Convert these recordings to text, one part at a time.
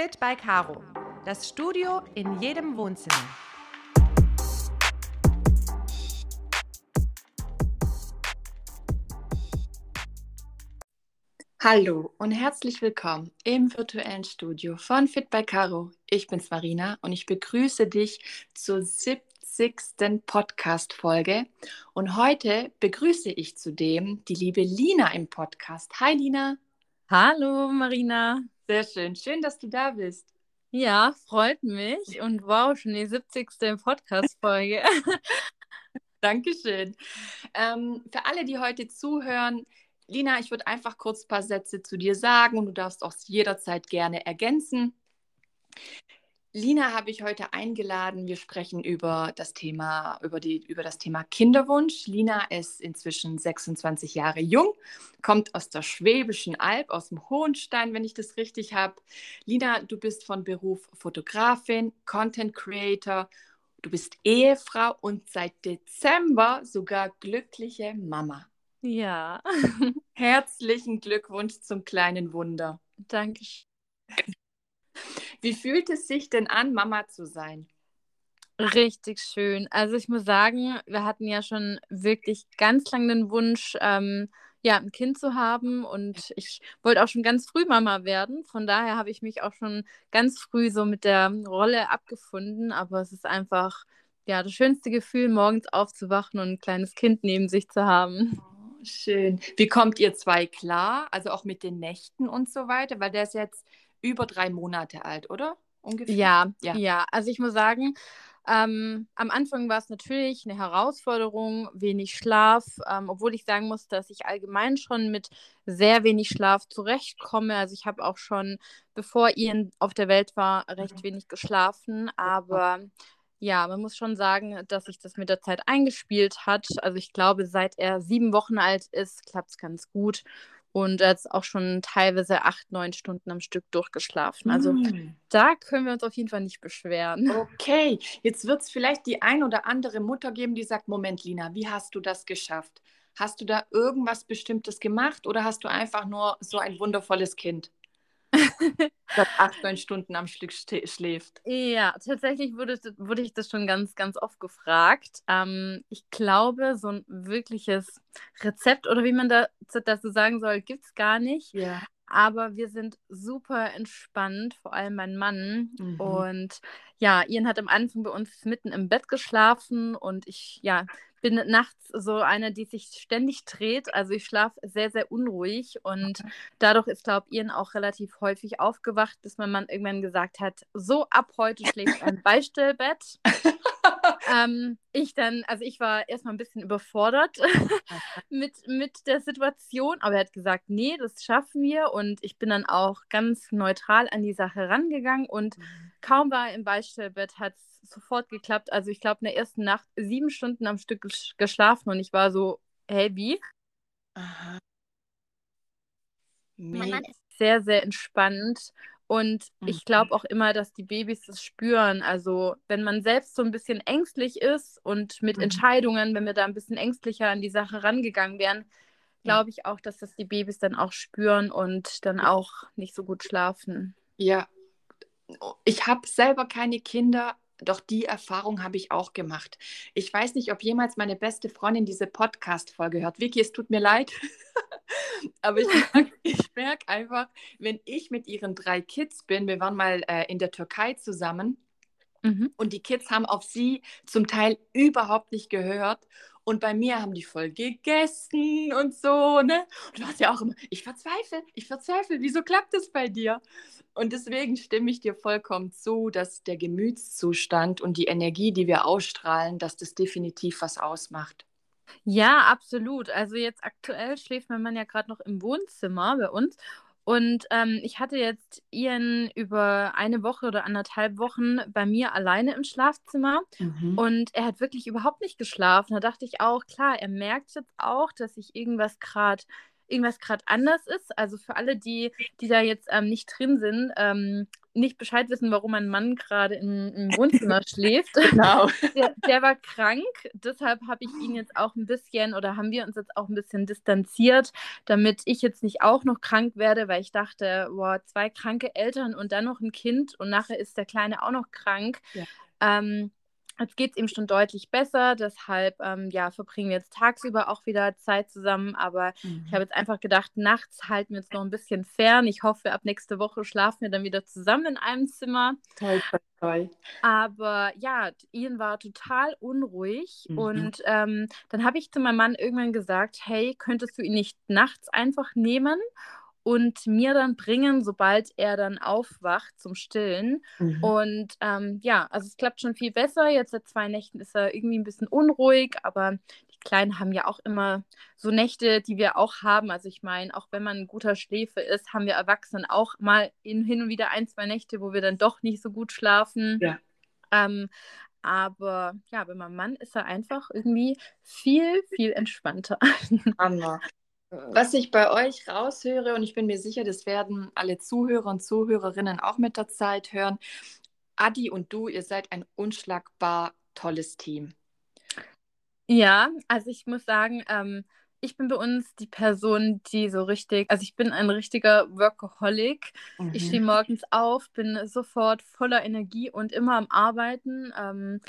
Fit by Caro. Das Studio in jedem Wohnzimmer. Hallo und herzlich willkommen im virtuellen Studio von Fit by Caro. Ich bin's Marina und ich begrüße dich zur 70. Podcast-Folge. Und heute begrüße ich zudem die liebe Lina im Podcast. Hi Lina. Hallo Marina. Sehr schön. Schön, dass du da bist. Ja, freut mich. Und wow, schon die 70. Podcast-Folge. Dankeschön. Ähm, für alle, die heute zuhören, Lina, ich würde einfach kurz ein paar Sätze zu dir sagen und du darfst auch jederzeit gerne ergänzen. Lina habe ich heute eingeladen. Wir sprechen über das Thema, über, die, über das Thema Kinderwunsch. Lina ist inzwischen 26 Jahre jung, kommt aus der Schwäbischen Alb, aus dem Hohenstein, wenn ich das richtig habe. Lina, du bist von Beruf Fotografin, Content Creator, du bist Ehefrau und seit Dezember sogar glückliche Mama. Ja. Herzlichen Glückwunsch zum kleinen Wunder. Danke. Wie fühlt es sich denn an, Mama zu sein? Richtig schön. Also ich muss sagen, wir hatten ja schon wirklich ganz lange den Wunsch, ähm, ja, ein Kind zu haben und ich wollte auch schon ganz früh Mama werden. Von daher habe ich mich auch schon ganz früh so mit der Rolle abgefunden. Aber es ist einfach, ja, das schönste Gefühl, morgens aufzuwachen und ein kleines Kind neben sich zu haben. Oh, schön. Wie kommt ihr zwei klar? Also auch mit den Nächten und so weiter? Weil der ist jetzt über drei Monate alt, oder? Ungefähr? Ja, ja. ja. Also ich muss sagen, ähm, am Anfang war es natürlich eine Herausforderung, wenig Schlaf, ähm, obwohl ich sagen muss, dass ich allgemein schon mit sehr wenig Schlaf zurechtkomme. Also ich habe auch schon, bevor Ian auf der Welt war, recht mhm. wenig geschlafen, aber ja, man muss schon sagen, dass sich das mit der Zeit eingespielt hat. Also ich glaube, seit er sieben Wochen alt ist, klappt es ganz gut und jetzt auch schon teilweise acht, neun Stunden am Stück durchgeschlafen. Also mm. da können wir uns auf jeden Fall nicht beschweren. Okay, jetzt wird es vielleicht die ein oder andere Mutter geben, die sagt, Moment, Lina, wie hast du das geschafft? Hast du da irgendwas Bestimmtes gemacht oder hast du einfach nur so ein wundervolles Kind? Das acht, neun Stunden am Stück schläft. Ja, tatsächlich wurde, wurde ich das schon ganz, ganz oft gefragt. Ähm, ich glaube, so ein wirkliches Rezept oder wie man da, dazu sagen soll, gibt es gar nicht. Ja. Aber wir sind super entspannt, vor allem mein Mann. Mhm. Und ja, Ian hat am Anfang bei uns mitten im Bett geschlafen und ich, ja, bin nachts so eine, die sich ständig dreht. Also ich schlafe sehr, sehr unruhig und dadurch ist, glaube ich, Ian auch relativ häufig aufgewacht, bis mein Mann irgendwann gesagt hat, so ab heute schläft ein Beistellbett. ähm, ich dann, also ich war erstmal ein bisschen überfordert mit, mit der Situation, aber er hat gesagt, nee, das schaffen wir und ich bin dann auch ganz neutral an die Sache rangegangen und mhm. Kaum war er im Beistellbett, hat es sofort geklappt. Also ich glaube, in der ersten Nacht sieben Stunden am Stück geschlafen und ich war so, hey, wie? Aha. Mein Mann ist sehr, sehr entspannt. Und mhm. ich glaube auch immer, dass die Babys das spüren. Also wenn man selbst so ein bisschen ängstlich ist und mit mhm. Entscheidungen, wenn wir da ein bisschen ängstlicher an die Sache rangegangen wären, glaube ich auch, dass das die Babys dann auch spüren und dann auch nicht so gut schlafen. Ja, ich habe selber keine Kinder, doch die Erfahrung habe ich auch gemacht. Ich weiß nicht, ob jemals meine beste Freundin diese Podcast-Folge hört. Vicky, es tut mir leid. Aber ich merke merk einfach, wenn ich mit ihren drei Kids bin, wir waren mal äh, in der Türkei zusammen mhm. und die Kids haben auf sie zum Teil überhaupt nicht gehört. Und bei mir haben die voll gegessen und so, ne? Und du hast ja auch immer, ich verzweifle, ich verzweifle, wieso klappt das bei dir? Und deswegen stimme ich dir vollkommen zu, dass der Gemütszustand und die Energie, die wir ausstrahlen, dass das definitiv was ausmacht. Ja, absolut. Also jetzt aktuell schläft mein Mann ja gerade noch im Wohnzimmer bei uns. Und ähm, ich hatte jetzt Ian über eine Woche oder anderthalb Wochen bei mir alleine im Schlafzimmer mhm. und er hat wirklich überhaupt nicht geschlafen. Da dachte ich auch, klar, er merkt jetzt auch, dass ich irgendwas gerade irgendwas gerade anders ist. Also für alle, die, die da jetzt ähm, nicht drin sind, ähm, nicht Bescheid wissen, warum mein Mann gerade im, im, Wohnzimmer schläft. Genau. Der, der war krank, deshalb habe ich ihn jetzt auch ein bisschen oder haben wir uns jetzt auch ein bisschen distanziert, damit ich jetzt nicht auch noch krank werde, weil ich dachte, boah, zwei kranke Eltern und dann noch ein Kind und nachher ist der Kleine auch noch krank. Ja. Ähm, Jetzt geht es ihm schon deutlich besser, deshalb ähm, ja, verbringen wir jetzt tagsüber auch wieder Zeit zusammen. Aber mhm. ich habe jetzt einfach gedacht, nachts halten wir uns noch ein bisschen fern. Ich hoffe, ab nächste Woche schlafen wir dann wieder zusammen in einem Zimmer. Toll, toll, toll. Aber ja, Ian war total unruhig. Mhm. Und ähm, dann habe ich zu meinem Mann irgendwann gesagt, hey, könntest du ihn nicht nachts einfach nehmen? Und mir dann bringen, sobald er dann aufwacht zum Stillen. Mhm. Und ähm, ja, also es klappt schon viel besser. Jetzt seit zwei Nächten ist er irgendwie ein bisschen unruhig, aber die Kleinen haben ja auch immer so Nächte, die wir auch haben. Also ich meine, auch wenn man ein guter Schläfer ist, haben wir Erwachsenen auch mal in, hin und wieder ein, zwei Nächte, wo wir dann doch nicht so gut schlafen. Ja. Ähm, aber ja, bei meinem Mann ist er einfach irgendwie viel, viel entspannter. Anna, was ich bei euch raushöre, und ich bin mir sicher, das werden alle Zuhörer und Zuhörerinnen auch mit der Zeit hören, Adi und du, ihr seid ein unschlagbar tolles Team. Ja, also ich muss sagen, ähm, ich bin bei uns die Person, die so richtig, also ich bin ein richtiger Workaholic. Mhm. Ich stehe morgens auf, bin sofort voller Energie und immer am Arbeiten. Ähm,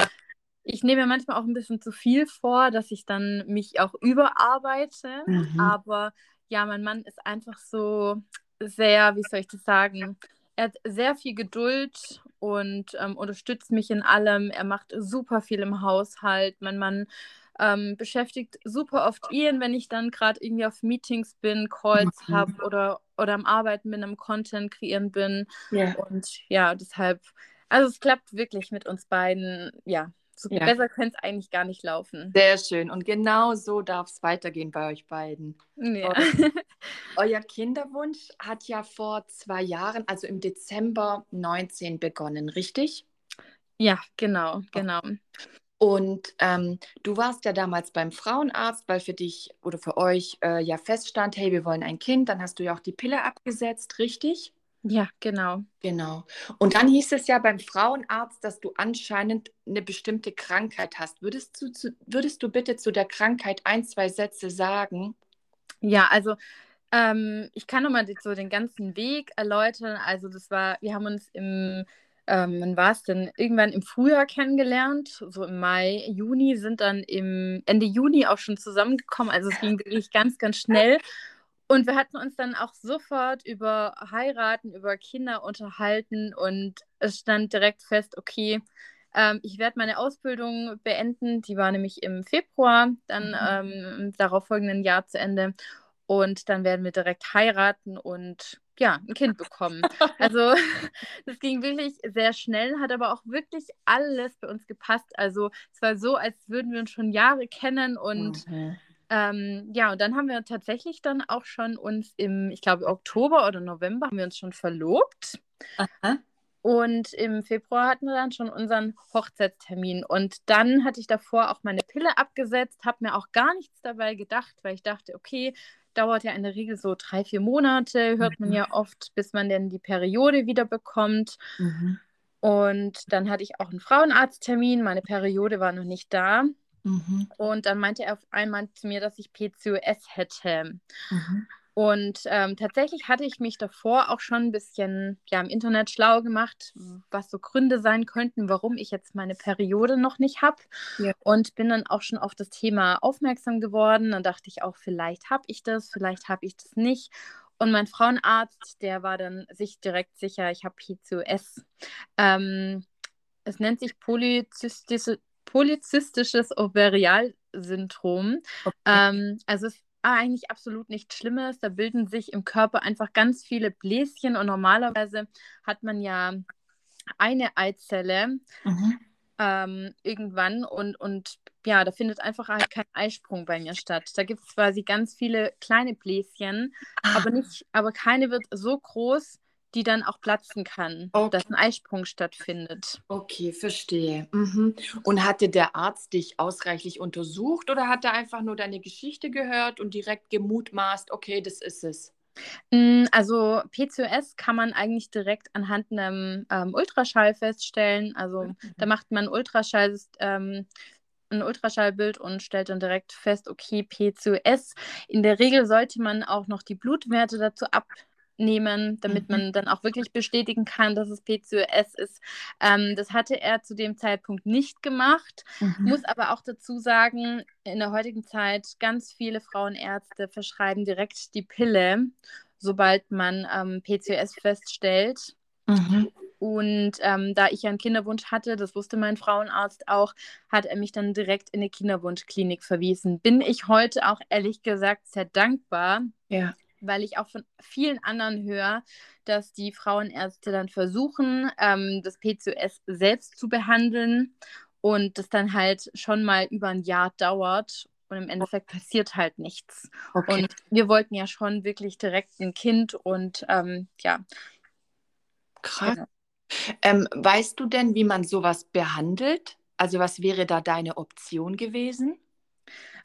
ich nehme mir manchmal auch ein bisschen zu viel vor, dass ich dann mich auch überarbeite. Mhm. Aber ja, mein Mann ist einfach so sehr, wie soll ich das sagen? Er hat sehr viel Geduld und ähm, unterstützt mich in allem. Er macht super viel im Haushalt. Mein Mann ähm, beschäftigt super oft ihn, wenn ich dann gerade irgendwie auf Meetings bin, Calls mhm. habe oder, oder am Arbeiten bin, am Content kreieren bin. Yeah. Und ja, deshalb, also es klappt wirklich mit uns beiden, ja, so ja. besser könnte es eigentlich gar nicht laufen. Sehr schön. Und genau so darf es weitergehen bei euch beiden. Ja. euer Kinderwunsch hat ja vor zwei Jahren, also im Dezember 19 begonnen, richtig? Ja, genau, genau. Und ähm, du warst ja damals beim Frauenarzt, weil für dich oder für euch äh, ja feststand, hey, wir wollen ein Kind. Dann hast du ja auch die Pille abgesetzt, richtig? Ja, genau. Genau. Und dann hieß es ja beim Frauenarzt, dass du anscheinend eine bestimmte Krankheit hast. Würdest du, zu, würdest du bitte zu der Krankheit ein, zwei Sätze sagen? Ja, also ähm, ich kann nochmal so den ganzen Weg erläutern. Also das war, wir haben uns im, ähm, wann war es denn, irgendwann im Frühjahr kennengelernt, so im Mai, Juni, sind dann im Ende Juni auch schon zusammengekommen. Also es ging wirklich ganz, ganz schnell. Und wir hatten uns dann auch sofort über Heiraten, über Kinder unterhalten und es stand direkt fest, okay, ähm, ich werde meine Ausbildung beenden. Die war nämlich im Februar, dann mhm. ähm, im darauffolgenden Jahr zu Ende. Und dann werden wir direkt heiraten und ja, ein Kind bekommen. Also das ging wirklich sehr schnell, hat aber auch wirklich alles bei uns gepasst. Also es war so, als würden wir uns schon Jahre kennen und mhm. Ähm, ja, und dann haben wir tatsächlich dann auch schon uns im, ich glaube, Oktober oder November haben wir uns schon verlobt. Aha. Und im Februar hatten wir dann schon unseren Hochzeitstermin. Und dann hatte ich davor auch meine Pille abgesetzt, habe mir auch gar nichts dabei gedacht, weil ich dachte, okay, dauert ja in der Regel so drei, vier Monate, hört mhm. man ja oft, bis man denn die Periode wieder bekommt. Mhm. Und dann hatte ich auch einen Frauenarzttermin, meine Periode war noch nicht da. Mhm. Und dann meinte er auf einmal zu mir, dass ich PCOS hätte. Mhm. Und ähm, tatsächlich hatte ich mich davor auch schon ein bisschen ja, im Internet schlau gemacht, was so Gründe sein könnten, warum ich jetzt meine Periode noch nicht habe. Ja. Und bin dann auch schon auf das Thema aufmerksam geworden. Dann dachte ich auch, vielleicht habe ich das, vielleicht habe ich das nicht. Und mein Frauenarzt, der war dann sich direkt sicher, ich habe PCOS. Ähm, es nennt sich polyzystische polyzystisches Ovarialsyndrom. Okay. Ähm, also es ist eigentlich absolut nichts Schlimmes. Da bilden sich im Körper einfach ganz viele Bläschen und normalerweise hat man ja eine Eizelle mhm. ähm, irgendwann und, und ja, da findet einfach halt kein Eisprung bei mir statt. Da gibt es quasi ganz viele kleine Bläschen, ah. aber nicht, aber keine wird so groß, die dann auch platzen kann, okay. dass ein Eisprung stattfindet. Okay, verstehe. Mhm. Und hatte der Arzt dich ausreichlich untersucht oder hat er einfach nur deine Geschichte gehört und direkt gemutmaßt, okay, das ist es? Mm, also PCOS kann man eigentlich direkt anhand einem ähm, Ultraschall feststellen. Also mhm. da macht man Ultraschall, ähm, ein Ultraschallbild und stellt dann direkt fest, okay, PCOS. In der Regel sollte man auch noch die Blutwerte dazu ab nehmen, damit mhm. man dann auch wirklich bestätigen kann, dass es PCOS ist. Ähm, das hatte er zu dem Zeitpunkt nicht gemacht, mhm. muss aber auch dazu sagen, in der heutigen Zeit ganz viele Frauenärzte verschreiben direkt die Pille, sobald man ähm, PCOS feststellt. Mhm. Und ähm, da ich ja einen Kinderwunsch hatte, das wusste mein Frauenarzt auch, hat er mich dann direkt in eine Kinderwunschklinik verwiesen. Bin ich heute auch ehrlich gesagt sehr dankbar. Ja weil ich auch von vielen anderen höre, dass die Frauenärzte dann versuchen, ähm, das PCOS selbst zu behandeln und das dann halt schon mal über ein Jahr dauert und im Endeffekt passiert halt nichts. Okay. Und wir wollten ja schon wirklich direkt ein Kind und ähm, ja. Krass. Genau. Ähm, weißt du denn, wie man sowas behandelt? Also was wäre da deine Option gewesen?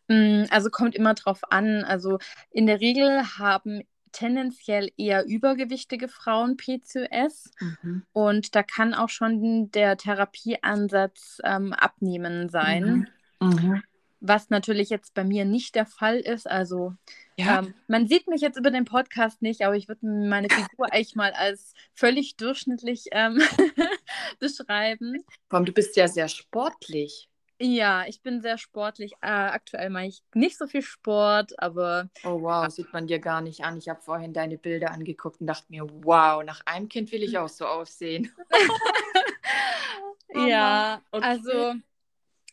Mm, also kommt immer drauf an. Also in der Regel haben tendenziell eher übergewichtige Frauen PCOS mhm. und da kann auch schon der Therapieansatz ähm, abnehmen sein. Mhm. Mhm. Was natürlich jetzt bei mir nicht der Fall ist. Also ja. ähm, man sieht mich jetzt über den Podcast nicht, aber ich würde meine Figur eigentlich mal als völlig durchschnittlich ähm, beschreiben. Komm, du bist ja sehr sportlich. Ja, ich bin sehr sportlich. Äh, aktuell mache ich nicht so viel Sport, aber. Oh wow, sieht man dir gar nicht an. Ich habe vorhin deine Bilder angeguckt und dachte mir, wow, nach einem Kind will ich auch so aussehen. oh ja, okay. also,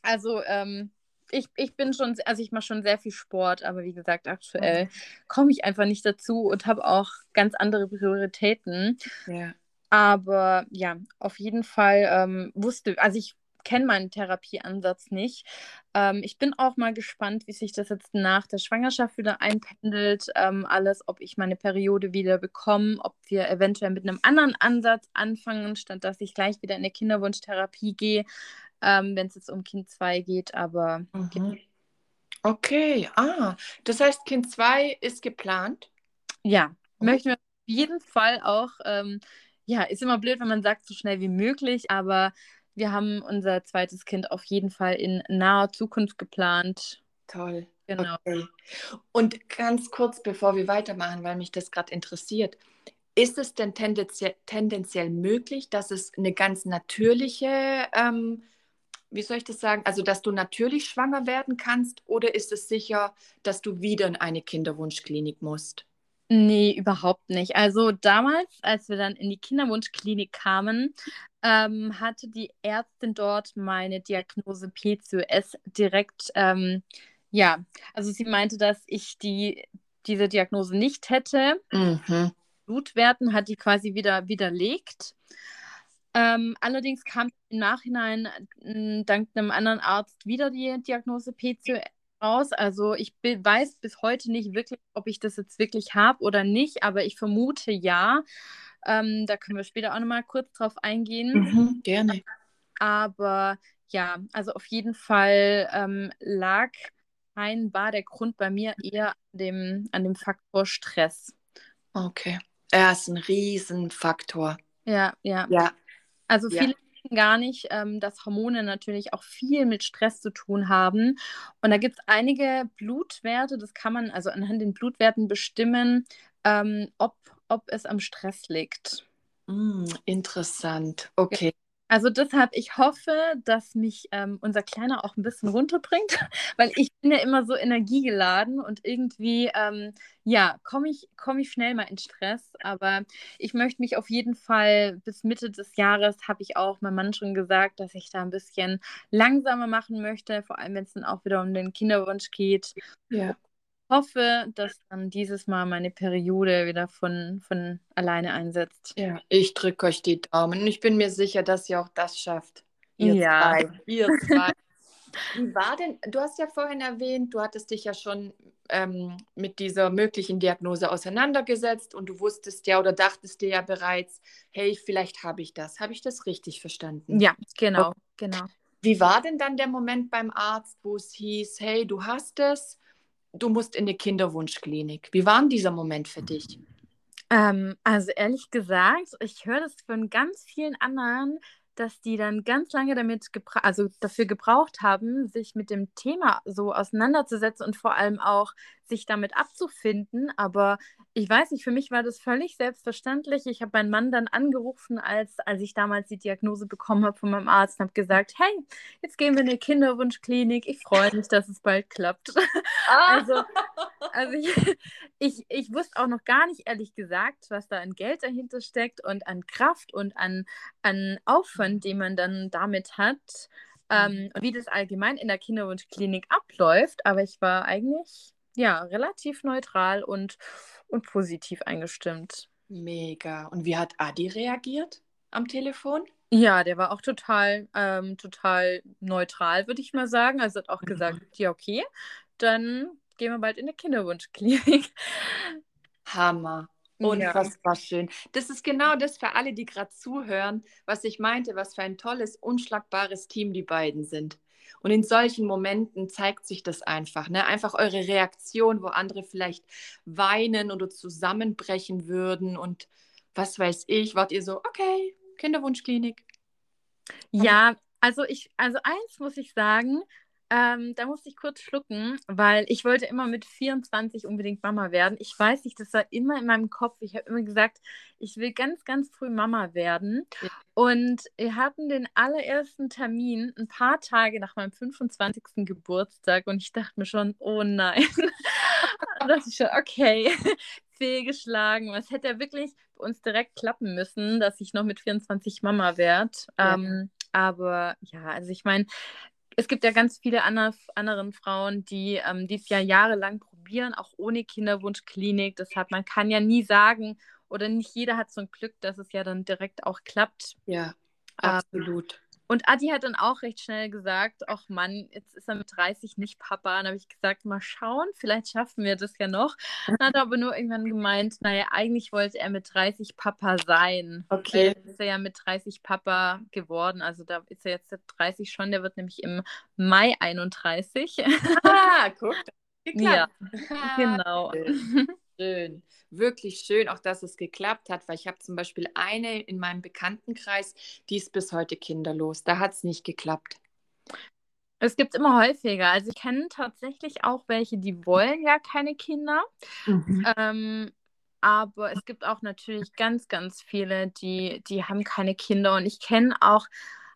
also ähm, ich, ich bin schon, also ich mache schon sehr viel Sport, aber wie gesagt, aktuell mhm. komme ich einfach nicht dazu und habe auch ganz andere Prioritäten. Ja. Aber ja, auf jeden Fall ähm, wusste, also ich kenne meinen Therapieansatz nicht. Ähm, ich bin auch mal gespannt, wie sich das jetzt nach der Schwangerschaft wieder einpendelt. Ähm, alles, ob ich meine Periode wieder bekomme, ob wir eventuell mit einem anderen Ansatz anfangen, statt dass ich gleich wieder in eine Kinderwunschtherapie gehe, ähm, wenn es jetzt um Kind 2 geht. Aber. Mhm. Okay, ah, das heißt, Kind 2 ist geplant? Ja, oh. möchten wir auf jeden Fall auch. Ähm, ja, ist immer blöd, wenn man sagt, so schnell wie möglich, aber wir haben unser zweites Kind auf jeden Fall in naher Zukunft geplant. Toll. Genau. Okay. Und ganz kurz, bevor wir weitermachen, weil mich das gerade interessiert, ist es denn tendenziell, tendenziell, möglich, dass es eine ganz natürliche, ähm, wie soll ich das sagen, also dass du natürlich schwanger werden kannst oder ist es sicher, dass du wieder in eine Kinderwunschklinik musst? Nee, überhaupt nicht. Also damals, als wir dann in die Kinderwunschklinik kamen, ähm, hatte die Ärztin dort meine Diagnose PCOS direkt, ähm, ja, also sie meinte, dass ich die, diese Diagnose nicht hätte. Mhm. Blutwerten hat die quasi wieder widerlegt. Ähm, allerdings kam im Nachhinein dank einem anderen Arzt wieder die Diagnose PCOS raus. Also ich weiß bis heute nicht wirklich, ob ich das jetzt wirklich habe oder nicht, aber ich vermute ja. Ähm, da können wir später auch nochmal kurz drauf eingehen. Mhm, gerne. Aber ja, also auf jeden Fall ähm, lag war der Grund bei mir eher an dem, an dem Faktor Stress. Okay. Er ist ein Riesenfaktor. Ja, ja. Ja. Also viele gar nicht, ähm, dass Hormone natürlich auch viel mit Stress zu tun haben. Und da gibt es einige Blutwerte, das kann man also anhand den Blutwerten bestimmen, ähm, ob, ob es am Stress liegt. Mm, interessant. Okay. Also deshalb, ich hoffe, dass mich ähm, unser Kleiner auch ein bisschen runterbringt, weil ich bin ja immer so energiegeladen und irgendwie, ähm, ja, komme ich, komm ich schnell mal in Stress. Aber ich möchte mich auf jeden Fall bis Mitte des Jahres, habe ich auch meinem Mann schon gesagt, dass ich da ein bisschen langsamer machen möchte, vor allem wenn es dann auch wieder um den Kinderwunsch geht. Ja hoffe, dass dann dieses Mal meine Periode wieder von, von alleine einsetzt. Ja, ich drücke euch die Daumen und ich bin mir sicher, dass ihr auch das schafft. Ihr ja. zwei. Ihr zwei. Wie war denn, du hast ja vorhin erwähnt, du hattest dich ja schon ähm, mit dieser möglichen Diagnose auseinandergesetzt und du wusstest ja oder dachtest dir ja bereits, hey, vielleicht habe ich das. Habe ich das richtig verstanden? Ja, genau, okay. genau. Wie war denn dann der Moment beim Arzt, wo es hieß, hey, du hast es, du musst in die Kinderwunschklinik? Wie war denn dieser Moment für dich? Ähm, also ehrlich gesagt, ich höre das von ganz vielen anderen, dass die dann ganz lange damit also dafür gebraucht haben, sich mit dem Thema so auseinanderzusetzen und vor allem auch sich damit abzufinden. Aber ich weiß nicht, für mich war das völlig selbstverständlich. Ich habe meinen Mann dann angerufen, als, als ich damals die Diagnose bekommen habe von meinem Arzt und habe gesagt, hey, jetzt gehen wir in eine Kinderwunschklinik. Ich freue mich, dass es bald klappt. Ah. Also, also ich, ich, ich wusste auch noch gar nicht, ehrlich gesagt, was da an Geld dahinter steckt und an Kraft und an, an Aufwand, den man dann damit hat. Ähm, mhm. und wie das allgemein in der Kinderwunschklinik abläuft. Aber ich war eigentlich ja, relativ neutral und, und positiv eingestimmt. Mega. Und wie hat Adi reagiert am Telefon? Ja, der war auch total, ähm, total neutral, würde ich mal sagen. Also hat auch gesagt, ja, okay, dann gehen wir bald in die Kinderwunschklinik. Hammer. Unfassbar ja. schön. Das ist genau das für alle, die gerade zuhören, was ich meinte, was für ein tolles, unschlagbares Team die beiden sind. Und in solchen Momenten zeigt sich das einfach. Ne? Einfach eure Reaktion, wo andere vielleicht weinen oder zusammenbrechen würden und was weiß ich, wart ihr so, okay, Kinderwunschklinik. Ja, also ich, also eins muss ich sagen, ähm, da musste ich kurz schlucken, weil ich wollte immer mit 24 unbedingt Mama werden. Ich weiß nicht, das war immer in meinem Kopf. Ich habe immer gesagt, ich will ganz, ganz früh Mama werden. Ja. Und wir hatten den allerersten Termin ein paar Tage nach meinem 25. Geburtstag und ich dachte mir schon, oh nein. das ist schon okay. Fehlgeschlagen. Es hätte ja wirklich bei uns direkt klappen müssen, dass ich noch mit 24 Mama werde. Ja. Ähm, aber ja, also ich meine, es gibt ja ganz viele andere, anderen Frauen, die ähm, dies ja jahrelang probieren, auch ohne Kinderwunschklinik. Deshalb, man kann ja nie sagen, oder nicht jeder hat so ein Glück, dass es ja dann direkt auch klappt. Ja, ähm, absolut. Ähm, und Adi hat dann auch recht schnell gesagt, ach Mann, jetzt ist er mit 30 nicht Papa. Dann habe ich gesagt, mal schauen, vielleicht schaffen wir das ja noch. Dann hat er aber nur irgendwann gemeint, naja, eigentlich wollte er mit 30 Papa sein. Okay. Weil ist er ja mit 30 Papa geworden. Also da ist er jetzt 30 schon, der wird nämlich im Mai 31. Ah, guck. Ja, genau. Schön wirklich schön, auch dass es geklappt hat, weil ich habe zum Beispiel eine in meinem Bekanntenkreis, die ist bis heute kinderlos. Da hat es nicht geklappt. Es gibt immer häufiger. Also ich kenne tatsächlich auch welche, die wollen ja keine Kinder. Mhm. Ähm, aber es gibt auch natürlich ganz, ganz viele, die, die haben keine Kinder. Und ich kenne auch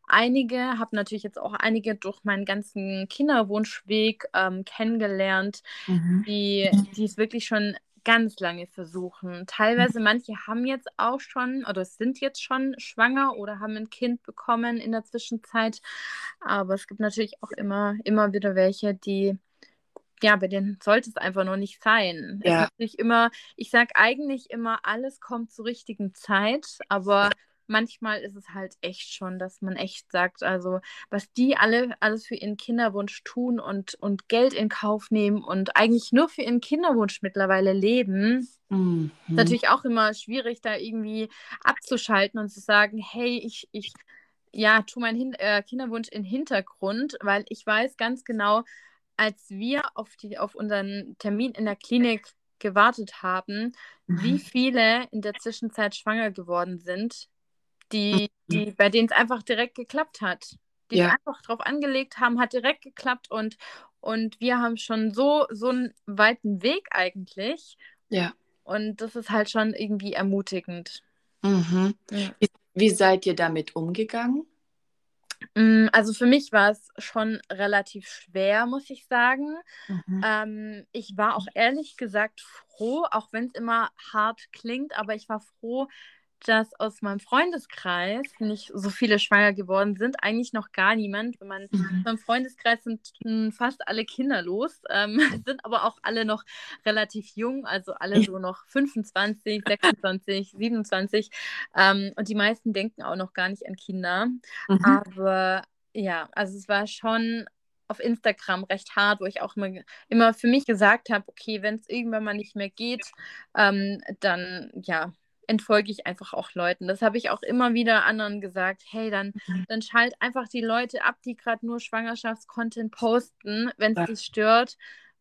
einige, habe natürlich jetzt auch einige durch meinen ganzen Kinderwunschweg ähm, kennengelernt, mhm. die, die es wirklich schon ganz lange versuchen. Teilweise manche haben jetzt auch schon oder sind jetzt schon schwanger oder haben ein Kind bekommen in der Zwischenzeit. Aber es gibt natürlich auch immer, immer wieder welche, die ja, bei denen sollte es einfach noch nicht sein. Ja. Immer, ich sage eigentlich immer, alles kommt zur richtigen Zeit, aber manchmal ist es halt echt schon, dass man echt sagt, also was die alle alles für ihren Kinderwunsch tun und, und Geld in Kauf nehmen und eigentlich nur für ihren Kinderwunsch mittlerweile leben, mhm. ist natürlich auch immer schwierig, da irgendwie abzuschalten und zu sagen, hey, ich, ich ja, tu meinen Hin äh, Kinderwunsch in Hintergrund, weil ich weiß ganz genau, als wir auf, die, auf unseren Termin in der Klinik gewartet haben, mhm. wie viele in der Zwischenzeit schwanger geworden sind, die, mhm. die, bei denen es einfach direkt geklappt hat. Die ja. einfach drauf angelegt haben, hat direkt geklappt und, und wir haben schon so, so einen weiten Weg eigentlich. Ja. Und das ist halt schon irgendwie ermutigend. Mhm. Ja. Wie, wie seid ihr damit umgegangen? Mm, also für mich war es schon relativ schwer, muss ich sagen. Mhm. Ähm, ich war auch ehrlich gesagt froh, auch wenn es immer hart klingt, aber ich war froh, dass aus meinem Freundeskreis nicht so viele schwanger geworden sind. Eigentlich noch gar niemand. Wenn man mhm. Freundeskreis sind fast alle kinderlos, ähm, sind aber auch alle noch relativ jung, also alle so noch 25, 26, 27. Ähm, und die meisten denken auch noch gar nicht an Kinder. Mhm. Aber ja, also es war schon auf Instagram recht hart, wo ich auch immer, immer für mich gesagt habe, okay, wenn es irgendwann mal nicht mehr geht, ähm, dann ja, entfolge ich einfach auch Leuten. Das habe ich auch immer wieder anderen gesagt. Hey, dann, mhm. dann schalt einfach die Leute ab, die gerade nur Schwangerschaftscontent posten, wenn es ja. dich stört.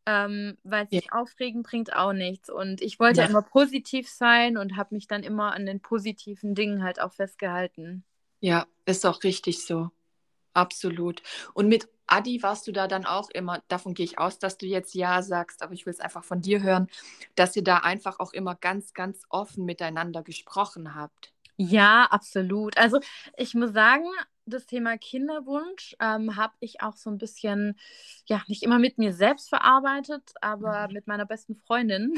Ähm, weil sich ja. aufregen bringt auch nichts. Und ich wollte ja. immer positiv sein und habe mich dann immer an den positiven Dingen halt auch festgehalten. Ja, ist auch richtig so. Absolut. Und mit Adi warst du da dann auch immer, davon gehe ich aus, dass du jetzt Ja sagst, aber ich will es einfach von dir hören, dass ihr da einfach auch immer ganz, ganz offen miteinander gesprochen habt. Ja, absolut. Also ich muss sagen, das Thema Kinderwunsch ähm, habe ich auch so ein bisschen, ja, nicht immer mit mir selbst verarbeitet, aber mhm. mit meiner besten Freundin.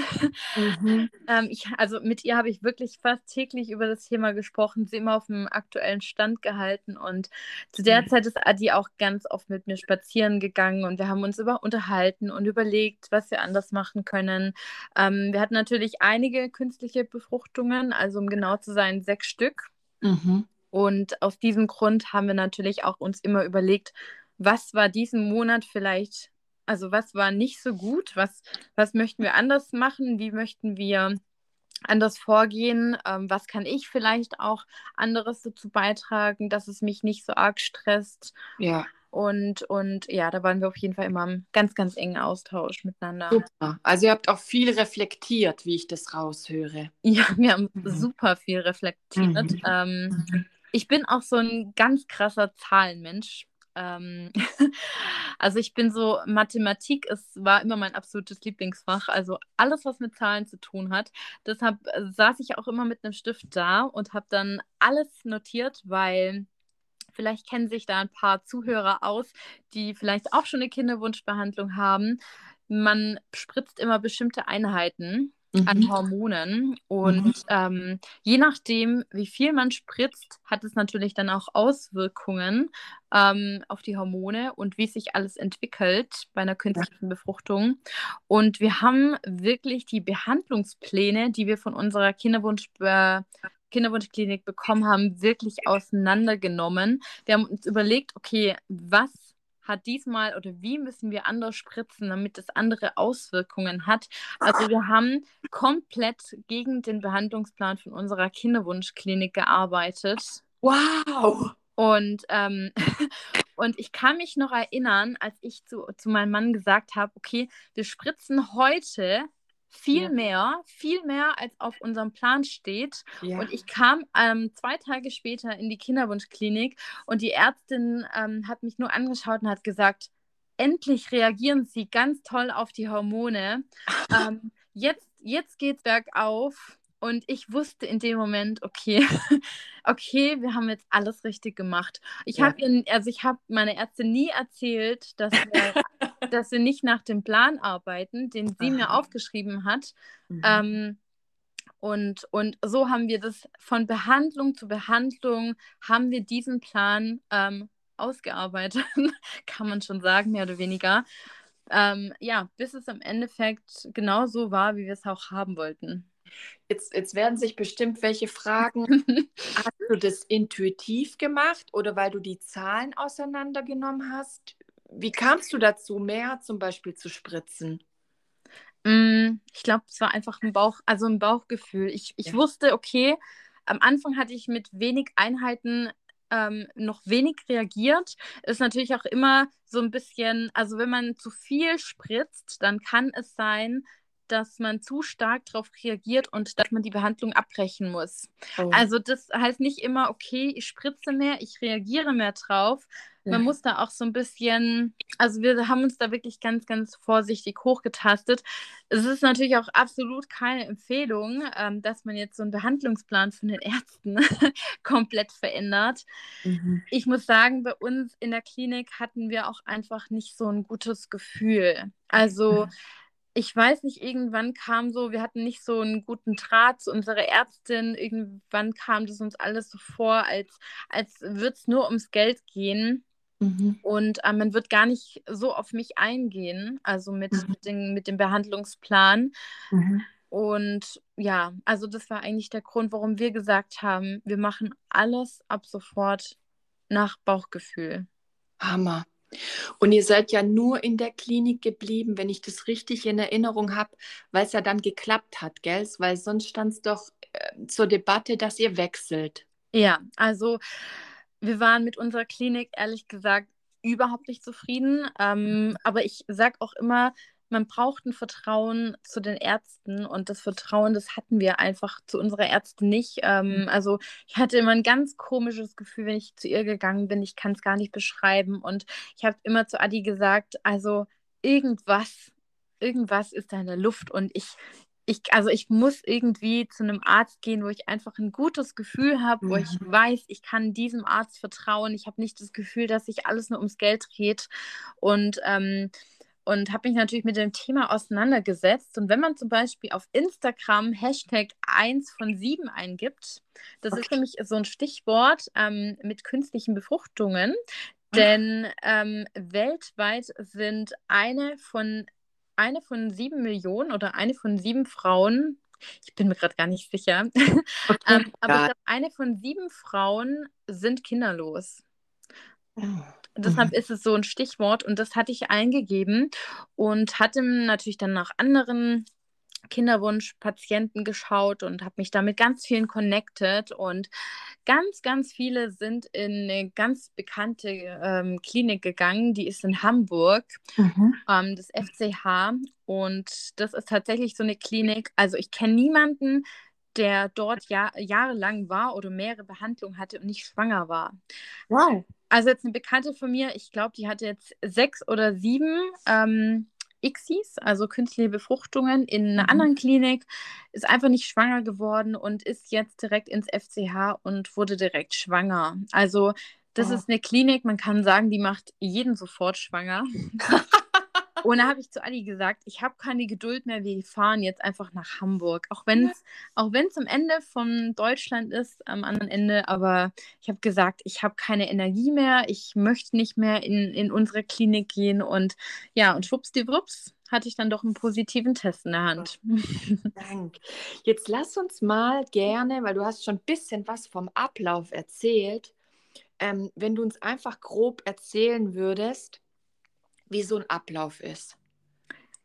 Mhm. ähm, ich, also mit ihr habe ich wirklich fast täglich über das Thema gesprochen, sie immer auf dem aktuellen Stand gehalten und zu der mhm. Zeit ist Adi auch ganz oft mit mir spazieren gegangen und wir haben uns über unterhalten und überlegt, was wir anders machen können. Ähm, wir hatten natürlich einige künstliche Befruchtungen, also um genau zu sein, sechs Stück. Mhm. Und aus diesem Grund haben wir natürlich auch uns immer überlegt, was war diesen Monat vielleicht, also was war nicht so gut, was, was möchten wir anders machen, wie möchten wir anders vorgehen, ähm, was kann ich vielleicht auch anderes dazu beitragen, dass es mich nicht so arg stresst. Ja. Und, und ja, da waren wir auf jeden Fall immer im ganz, ganz engen Austausch miteinander. Super. Also ihr habt auch viel reflektiert, wie ich das raushöre. Ja, wir haben mhm. super viel reflektiert. Mhm. Ähm. Ich bin auch so ein ganz krasser Zahlenmensch. Ähm, also ich bin so, Mathematik es war immer mein absolutes Lieblingsfach. Also alles, was mit Zahlen zu tun hat. Deshalb äh, saß ich auch immer mit einem Stift da und habe dann alles notiert, weil vielleicht kennen sich da ein paar Zuhörer aus, die vielleicht auch schon eine Kinderwunschbehandlung haben. Man spritzt immer bestimmte Einheiten mhm. an Hormonen. Und mhm. ähm, je nachdem, wie viel man spritzt, hat es natürlich dann auch Auswirkungen ähm, auf die Hormone und wie sich alles entwickelt bei einer künstlichen Befruchtung. Und wir haben wirklich die Behandlungspläne, die wir von unserer Kinderwunsch Kinderwunschklinik bekommen haben, wirklich auseinandergenommen. Wir haben uns überlegt, okay, was hat diesmal oder wie müssen wir anders spritzen, damit es andere Auswirkungen hat. Also wir haben komplett gegen den Behandlungsplan von unserer Kinderwunschklinik gearbeitet. Wow! Und, ähm, und ich kann mich noch erinnern, als ich zu, zu meinem Mann gesagt habe, okay, wir spritzen heute viel ja. mehr, viel mehr als auf unserem Plan steht. Ja. Und ich kam ähm, zwei Tage später in die Kinderwunschklinik und die Ärztin ähm, hat mich nur angeschaut und hat gesagt, endlich reagieren Sie ganz toll auf die Hormone. ähm, jetzt, jetzt es bergauf. Und ich wusste in dem Moment, okay, okay, wir haben jetzt alles richtig gemacht. Ich ja. habe also ich habe meine Ärztin nie erzählt, dass wir, dass wir nicht nach dem Plan arbeiten, den sie mir aufgeschrieben hat. Mhm. Ähm, und, und so haben wir das von Behandlung zu Behandlung, haben wir diesen Plan ähm, ausgearbeitet, kann man schon sagen, mehr oder weniger. Ähm, ja, bis es im Endeffekt genau so war, wie wir es auch haben wollten. Jetzt, jetzt werden sich bestimmt welche fragen, hast du das intuitiv gemacht oder weil du die Zahlen auseinandergenommen hast? Wie kamst du dazu, mehr zum Beispiel zu spritzen? Mm, ich glaube, es war einfach ein Bauch, also ein Bauchgefühl. Ich, ich ja. wusste, okay, am Anfang hatte ich mit wenig Einheiten ähm, noch wenig reagiert. Ist natürlich auch immer so ein bisschen, also wenn man zu viel spritzt, dann kann es sein, dass man zu stark darauf reagiert und dass man die Behandlung abbrechen muss. Oh. Also das heißt nicht immer, okay, ich spritze mehr, ich reagiere mehr drauf. Ja. Man muss da auch so ein bisschen, also wir haben uns da wirklich ganz, ganz vorsichtig hochgetastet. Es ist natürlich auch absolut keine Empfehlung, ähm, dass man jetzt so einen Behandlungsplan von den Ärzten komplett verändert. Mhm. Ich muss sagen, bei uns in der Klinik hatten wir auch einfach nicht so ein gutes Gefühl. Also mhm ich weiß nicht, irgendwann kam so, wir hatten nicht so einen guten Draht zu unserer Ärztin. Irgendwann kam das uns alles so vor, als, als würde es nur ums Geld gehen. Mhm. Und äh, man wird gar nicht so auf mich eingehen, also mit, mhm. mit, den, mit dem Behandlungsplan. Mhm. Und ja, also das war eigentlich der Grund, warum wir gesagt haben, wir machen alles ab sofort nach Bauchgefühl. Hammer. Und ihr seid ja nur in der Klinik geblieben, wenn ich das richtig in Erinnerung habe, weil es ja dann geklappt hat, gell? Weil sonst stand es doch äh, zur Debatte, dass ihr wechselt. Ja, also wir waren mit unserer Klinik ehrlich gesagt überhaupt nicht zufrieden. Ähm, aber ich sage auch immer, man braucht ein Vertrauen zu den Ärzten und das Vertrauen, das hatten wir einfach zu unserer Ärztin nicht. Ähm, mhm. also ich hatte immer ein ganz komisches Gefühl, wenn ich zu ihr gegangen bin. Ich kann es gar nicht beschreiben und ich habe immer zu Adi gesagt, also irgendwas, irgendwas ist da in der Luft und ich, ich, also ich muss irgendwie zu einem Arzt gehen, wo ich einfach ein gutes Gefühl habe, wo ich mhm. weiß, ich kann diesem Arzt vertrauen. Ich habe nicht das Gefühl, dass sich alles nur ums Geld dreht. Und ähm, und habe mich natürlich mit dem Thema auseinandergesetzt. Und wenn man zum Beispiel auf Instagram Hashtag 1 von 7 eingibt, das okay. ist nämlich so ein Stichwort ähm, mit künstlichen Befruchtungen, denn ähm, weltweit sind eine von, eine von sieben Millionen oder eine von sieben Frauen, ich bin mir gerade gar nicht sicher, okay. ähm, aber ja. glaub, eine von sieben Frauen sind kinderlos. Oh. Deshalb mhm. ist es so ein Stichwort und das hatte ich eingegeben und hatte natürlich dann nach anderen Kinderwunschpatienten geschaut und habe mich da mit ganz vielen connected und ganz, ganz viele sind in eine ganz bekannte ähm, Klinik gegangen, die ist in Hamburg, mhm. ähm, das FCH und das ist tatsächlich so eine Klinik, also ich kenne niemanden, der dort jahr jahrelang war oder mehrere Behandlungen hatte und nicht schwanger war. Wow. Also jetzt eine Bekannte von mir, ich glaube, die hatte jetzt sechs oder sieben ähm, ICSIs, also künstliche Befruchtungen, in einer mhm. anderen Klinik, ist einfach nicht schwanger geworden und ist jetzt direkt ins FCH und wurde direkt schwanger. Also das oh. ist eine Klinik, man kann sagen, die macht jeden sofort schwanger. Und da habe ich zu Ali gesagt, ich habe keine Geduld mehr, wir fahren jetzt einfach nach Hamburg. Auch wenn es auch wenn's am Ende von Deutschland ist, am anderen Ende, aber ich habe gesagt, ich habe keine Energie mehr, ich möchte nicht mehr in, in unsere Klinik gehen. Und ja, und schwuppsdiwupps hatte ich dann doch einen positiven Test in der Hand. Dank. Jetzt lass uns mal gerne, weil du hast schon ein bisschen was vom Ablauf erzählt, ähm, wenn du uns einfach grob erzählen würdest, wie so ein Ablauf ist.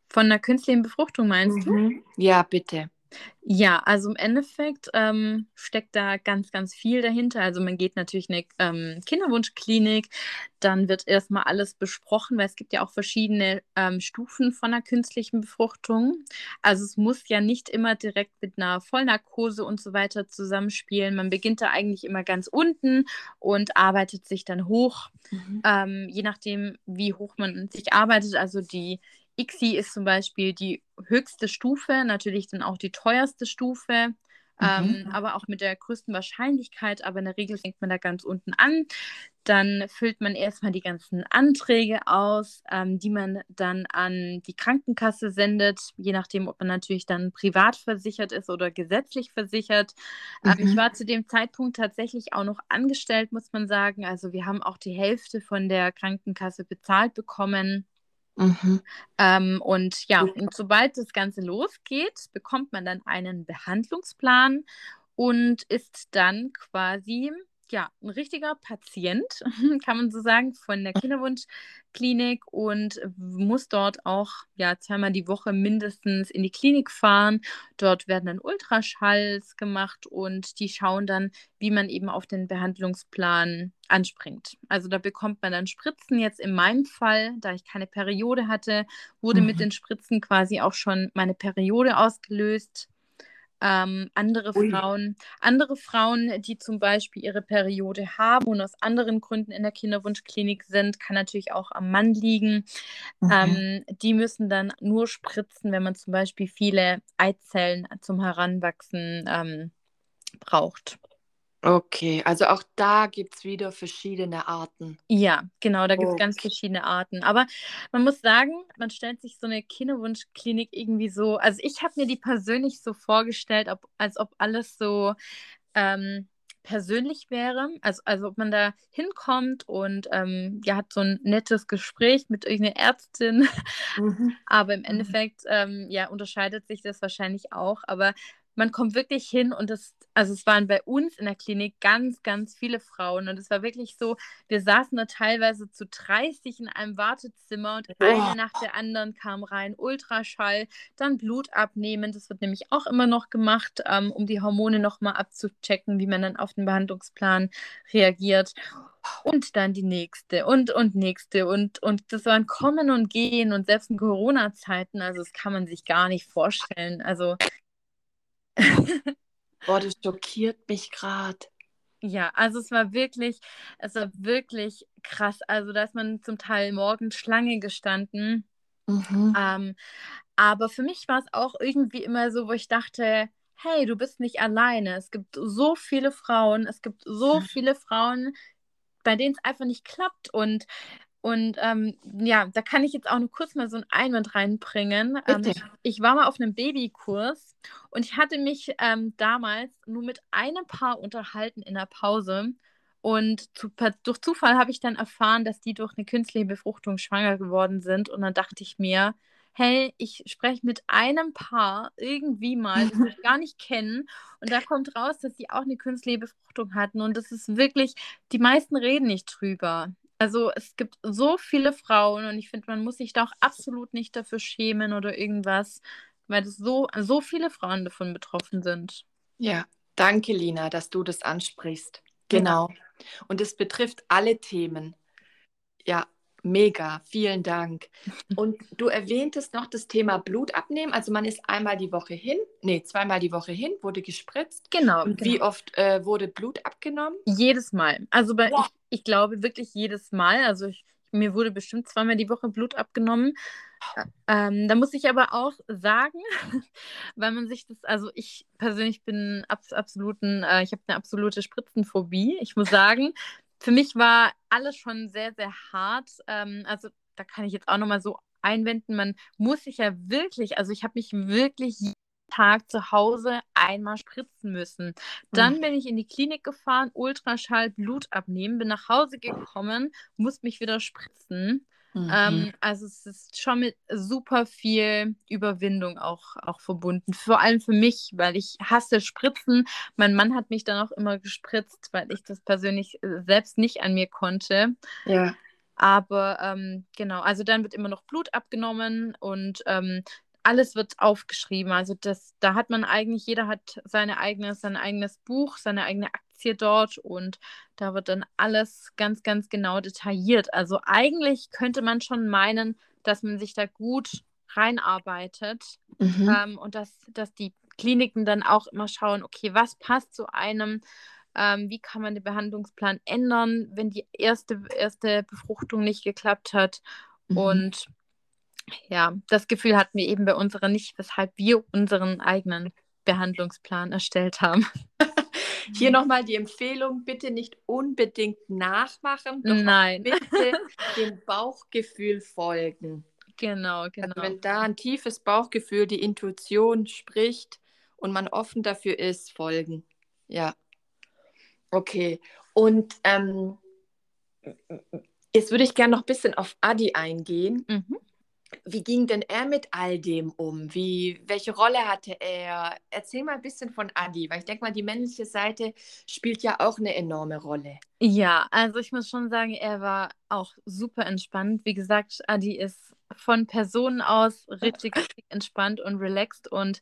Von der künstlichen Befruchtung meinst mhm. du? Ja, bitte. Ja, also im Endeffekt ähm, steckt da ganz, ganz viel dahinter. Also man geht natürlich in eine ähm, Kinderwunschklinik, dann wird erstmal alles besprochen, weil es gibt ja auch verschiedene ähm, Stufen von einer künstlichen Befruchtung. Also es muss ja nicht immer direkt mit einer Vollnarkose und so weiter zusammenspielen. Man beginnt da eigentlich immer ganz unten und arbeitet sich dann hoch, mhm. Ähm, je nachdem, wie hoch man sich arbeitet. Also die ICSI ist zum Beispiel die höchste Stufe, natürlich dann auch die teuerste Stufe, mhm. ähm, aber auch mit der größten Wahrscheinlichkeit. Aber in der Regel fängt man da ganz unten an. Dann füllt man erstmal die ganzen Anträge aus, ähm, die man dann an die Krankenkasse sendet, je nachdem, ob man natürlich dann privat versichert ist oder gesetzlich versichert. Mhm. Ähm, ich war zu dem Zeitpunkt tatsächlich auch noch angestellt, muss man sagen. Also wir haben auch die Hälfte von der Krankenkasse bezahlt bekommen. Mhm. Ähm, und ja, und sobald das Ganze losgeht, bekommt man dann einen Behandlungsplan und ist dann quasi ja, ein richtiger Patient, kann man so sagen, von der Kinderwunschklinik und muss dort auch ja, zweimal die Woche mindestens in die Klinik fahren. Dort werden dann Ultraschalls gemacht und die schauen dann, wie man eben auf den Behandlungsplan anspringt. Also da bekommt man dann Spritzen. Jetzt in meinem Fall, da ich keine Periode hatte, wurde mhm. mit den Spritzen quasi auch schon meine Periode ausgelöst. Ähm, andere Ui. Frauen, andere Frauen, die zum Beispiel ihre Periode haben und aus anderen Gründen in der Kinderwunschklinik sind, kann natürlich auch am Mann liegen. Ähm, die müssen dann nur spritzen, wenn man zum Beispiel viele Eizellen zum Heranwachsen ähm, braucht. Okay, also auch da gibt es wieder verschiedene Arten. Ja, genau, da gibt es ganz verschiedene Arten. Aber man muss sagen, man stellt sich so eine Kinderwunschklinik irgendwie so, also ich habe mir die persönlich so vorgestellt, ob, als ob alles so ähm, persönlich wäre. Also, also ob man da hinkommt und ähm, ja, hat so ein nettes Gespräch mit irgendeiner Ärztin. Mhm. Aber im mhm. Endeffekt, ähm, ja, unterscheidet sich das wahrscheinlich auch. Aber man kommt wirklich hin und das also es waren bei uns in der Klinik ganz, ganz viele Frauen und es war wirklich so, wir saßen da teilweise zu 30 in einem Wartezimmer und oh. eine nach der anderen kam rein, Ultraschall, dann Blut abnehmen, das wird nämlich auch immer noch gemacht, ähm, um die Hormone nochmal abzuchecken, wie man dann auf den Behandlungsplan reagiert und dann die nächste und und nächste und und das waren Kommen und Gehen und selbst in Corona-Zeiten, also das kann man sich gar nicht vorstellen, also Boah, das schockiert mich gerade. Ja, also es war wirklich, es war wirklich krass. Also da ist man zum Teil morgens Schlange gestanden. Mhm. Ähm, aber für mich war es auch irgendwie immer so, wo ich dachte, hey, du bist nicht alleine. Es gibt so viele Frauen, es gibt so viele Frauen, bei denen es einfach nicht klappt. Und und ähm, ja, da kann ich jetzt auch nur kurz mal so einen Einwand reinbringen. Ähm, ich, ich, war mal auf einem Babykurs und ich hatte mich ähm, damals nur mit einem Paar unterhalten in der Pause. Und zu, durch Zufall habe ich dann erfahren, dass die durch eine künstliche Befruchtung schwanger geworden sind. Und dann dachte ich mir, hey, ich spreche mit einem Paar irgendwie mal, das ich gar nicht kennen. Und da kommt raus, dass sie auch eine künstliche Befruchtung hatten. Und das ist wirklich, die meisten reden nicht drüber. Also es gibt so viele Frauen und ich finde, man muss sich da auch absolut nicht dafür schämen oder irgendwas, weil es so, so viele Frauen davon betroffen sind. Ja, danke, Lina, dass du das ansprichst. Genau. Ja. Und es betrifft alle Themen. Ja, Mega, vielen Dank. Und du erwähntest noch das Thema Blut abnehmen. Also man ist einmal die Woche hin, nee, zweimal die Woche hin, wurde gespritzt. Genau. Und genau. wie oft äh, wurde Blut abgenommen? Jedes Mal. Also bei, ich, ich glaube wirklich jedes Mal. Also ich, mir wurde bestimmt zweimal die Woche Blut abgenommen. Ähm, da muss ich aber auch sagen, weil man sich das, also ich persönlich bin abs absoluten, äh, ich habe eine absolute Spritzenphobie. Ich muss sagen, für mich war alles schon sehr, sehr hart. Ähm, also da kann ich jetzt auch nochmal so einwenden, man muss sich ja wirklich, also ich habe mich wirklich jeden Tag zu Hause einmal spritzen müssen. Dann mhm. bin ich in die Klinik gefahren, Ultraschall, Blut abnehmen, bin nach Hause gekommen, muss mich wieder spritzen. Mhm. Ähm, also es ist schon mit super viel Überwindung auch, auch verbunden. Vor allem für mich, weil ich hasse Spritzen. Mein Mann hat mich dann auch immer gespritzt, weil ich das persönlich äh, selbst nicht an mir konnte. Ja. Aber ähm, genau, also dann wird immer noch Blut abgenommen und ähm, alles wird aufgeschrieben. Also das, da hat man eigentlich, jeder hat seine eigene, sein eigenes Buch, seine eigene Aktie dort und da wird dann alles ganz, ganz genau detailliert. Also eigentlich könnte man schon meinen, dass man sich da gut reinarbeitet mhm. ähm, und dass, dass die Kliniken dann auch immer schauen, okay, was passt zu einem, ähm, wie kann man den Behandlungsplan ändern, wenn die erste, erste Befruchtung nicht geklappt hat. Mhm. Und ja, das Gefühl hatten wir eben bei unserer nicht, weshalb wir unseren eigenen Behandlungsplan erstellt haben. Hier nochmal die Empfehlung, bitte nicht unbedingt nachmachen, doch Nein. bitte dem Bauchgefühl folgen. Genau, genau. Also wenn da ein tiefes Bauchgefühl, die Intuition spricht und man offen dafür ist, folgen. Ja. Okay. Und ähm, jetzt würde ich gerne noch ein bisschen auf Adi eingehen. Mhm. Wie ging denn er mit all dem um? Wie, welche Rolle hatte er? Erzähl mal ein bisschen von Adi, weil ich denke mal, die männliche Seite spielt ja auch eine enorme Rolle. Ja, also ich muss schon sagen, er war auch super entspannt. Wie gesagt, Adi ist von Personen aus richtig, richtig entspannt und relaxed und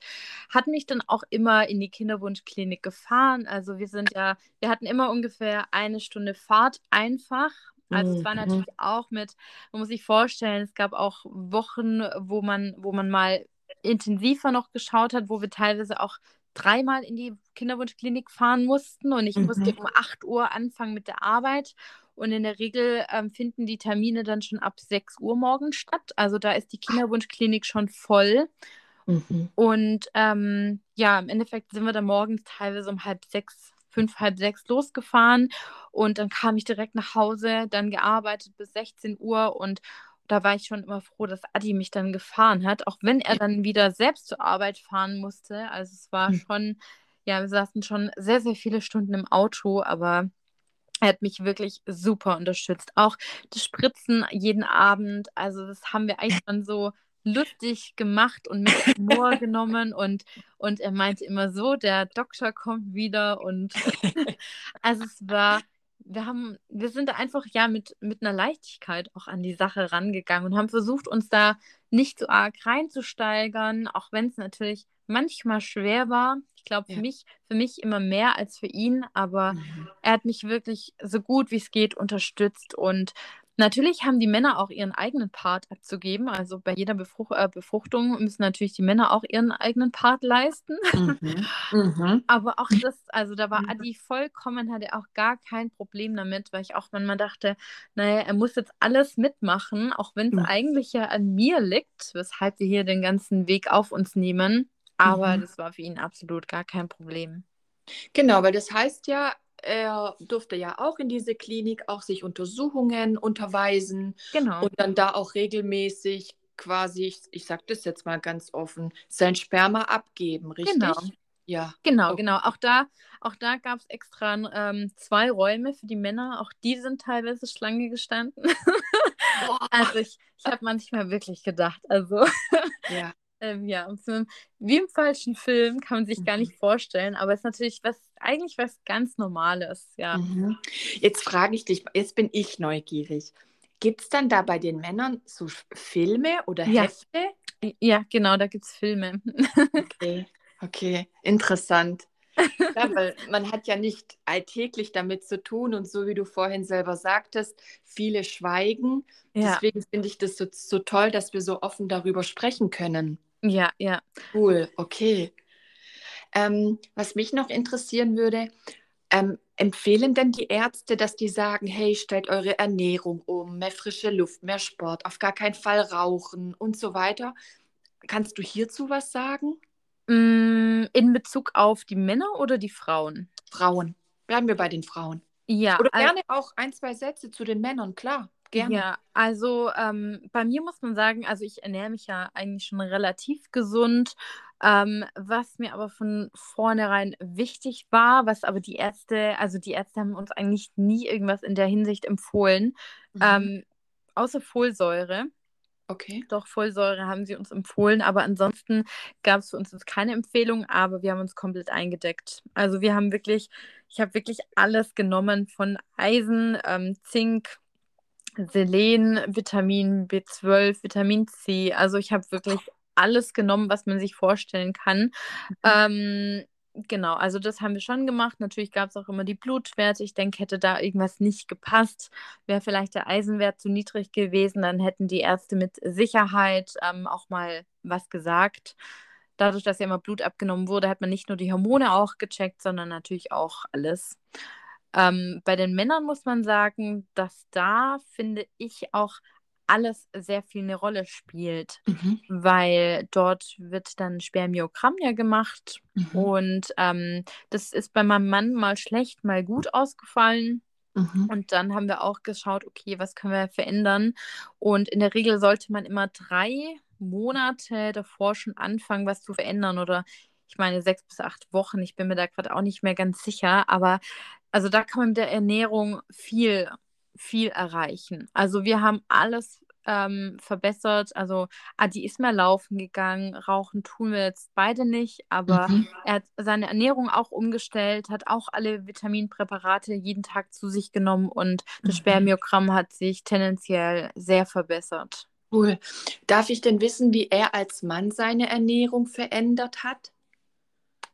hat mich dann auch immer in die Kinderwunschklinik gefahren. Also wir sind ja, wir hatten immer ungefähr eine Stunde Fahrt einfach also es war mhm. natürlich auch mit, man muss sich vorstellen, es gab auch Wochen, wo man, wo man mal intensiver noch geschaut hat, wo wir teilweise auch dreimal in die Kinderwunschklinik fahren mussten und ich mhm. musste um 8 Uhr anfangen mit der Arbeit. Und in der Regel ähm, finden die Termine dann schon ab 6 Uhr morgens statt. Also da ist die Kinderwunschklinik schon voll. Mhm. Und ähm, ja, im Endeffekt sind wir dann morgens teilweise um halb sechs fünf, halb sechs losgefahren und dann kam ich direkt nach Hause, dann gearbeitet bis 16 Uhr und da war ich schon immer froh, dass Adi mich dann gefahren hat, auch wenn er dann wieder selbst zur Arbeit fahren musste. Also es war hm. schon, ja, wir saßen schon sehr, sehr viele Stunden im Auto, aber er hat mich wirklich super unterstützt. Auch das Spritzen jeden Abend, also das haben wir eigentlich schon so lustig gemacht und mit Humor genommen und, und er meinte immer so, der Doktor kommt wieder und also es war, wir haben, wir sind einfach ja mit, mit einer Leichtigkeit auch an die Sache rangegangen und haben versucht, uns da nicht so arg reinzusteigern, auch wenn es natürlich manchmal schwer war. Ich glaube, für, ja. mich, für mich immer mehr als für ihn, aber mhm. er hat mich wirklich so gut wie es geht unterstützt und Natürlich haben die Männer auch ihren eigenen Part abzugeben. Also bei jeder Befruch äh, Befruchtung müssen natürlich die Männer auch ihren eigenen Part leisten. Mhm. Mhm. Aber auch das, also da war Adi vollkommen, hatte auch gar kein Problem damit, weil ich auch manchmal dachte, naja, er muss jetzt alles mitmachen, auch wenn es mhm. eigentlich ja an mir liegt, weshalb wir hier den ganzen Weg auf uns nehmen. Aber mhm. das war für ihn absolut gar kein Problem. Genau, weil das heißt ja, er durfte ja auch in diese Klinik auch sich Untersuchungen unterweisen genau. und dann da auch regelmäßig quasi, ich, ich sage das jetzt mal ganz offen, sein Sperma abgeben, richtig? Genau. Ja. Genau, okay. genau. Auch da, auch da gab es extra ähm, zwei Räume für die Männer. Auch die sind teilweise Schlange gestanden. also ich, ich habe manchmal wirklich gedacht, also ja. Ähm, ja, wie im falschen Film kann man sich mhm. gar nicht vorstellen, aber es ist natürlich was, eigentlich was ganz Normales, ja. Mhm. Jetzt frage ich dich, jetzt bin ich neugierig. Gibt es dann da bei den Männern so Filme oder ja. Hefte? Ja, genau, da gibt es Filme. okay, okay, interessant. Ja, weil man hat ja nicht alltäglich damit zu tun und so wie du vorhin selber sagtest, viele schweigen. Ja. Deswegen finde ich das so, so toll, dass wir so offen darüber sprechen können. Ja, ja. Cool, okay. Ähm, was mich noch interessieren würde, ähm, empfehlen denn die Ärzte, dass die sagen, hey, stellt eure Ernährung um, mehr frische Luft, mehr Sport, auf gar keinen Fall rauchen und so weiter? Kannst du hierzu was sagen? Mm, in Bezug auf die Männer oder die Frauen? Frauen. Bleiben wir bei den Frauen. Ja. Oder gerne auch ein, zwei Sätze zu den Männern, klar. Gerne. Ja, also ähm, bei mir muss man sagen, also ich ernähre mich ja eigentlich schon relativ gesund. Ähm, was mir aber von vornherein wichtig war, was aber die Ärzte, also die Ärzte haben uns eigentlich nie irgendwas in der Hinsicht empfohlen, mhm. ähm, außer Folsäure. Okay. Doch, Folsäure haben sie uns empfohlen, aber ansonsten gab es für uns keine Empfehlung, aber wir haben uns komplett eingedeckt. Also wir haben wirklich, ich habe wirklich alles genommen von Eisen, ähm, Zink, Selen, Vitamin B12, Vitamin C. Also ich habe wirklich alles genommen, was man sich vorstellen kann. Mhm. Ähm, genau, also das haben wir schon gemacht. Natürlich gab es auch immer die Blutwerte. Ich denke, hätte da irgendwas nicht gepasst, wäre vielleicht der Eisenwert zu niedrig gewesen, dann hätten die Ärzte mit Sicherheit ähm, auch mal was gesagt. Dadurch, dass ja immer Blut abgenommen wurde, hat man nicht nur die Hormone auch gecheckt, sondern natürlich auch alles. Ähm, bei den Männern muss man sagen, dass da, finde ich, auch alles sehr viel eine Rolle spielt, mhm. weil dort wird dann Spermiogramm ja gemacht mhm. und ähm, das ist bei meinem Mann mal schlecht, mal gut ausgefallen. Mhm. Und dann haben wir auch geschaut, okay, was können wir verändern? Und in der Regel sollte man immer drei Monate davor schon anfangen, was zu verändern oder ich meine sechs bis acht Wochen. Ich bin mir da gerade auch nicht mehr ganz sicher, aber also da kann man mit der Ernährung viel, viel erreichen. Also wir haben alles ähm, verbessert. Also Adi ist mehr laufen gegangen, rauchen tun wir jetzt beide nicht, aber mhm. er hat seine Ernährung auch umgestellt, hat auch alle Vitaminpräparate jeden Tag zu sich genommen und das mhm. Spermiogramm hat sich tendenziell sehr verbessert. Cool. Darf ich denn wissen, wie er als Mann seine Ernährung verändert hat?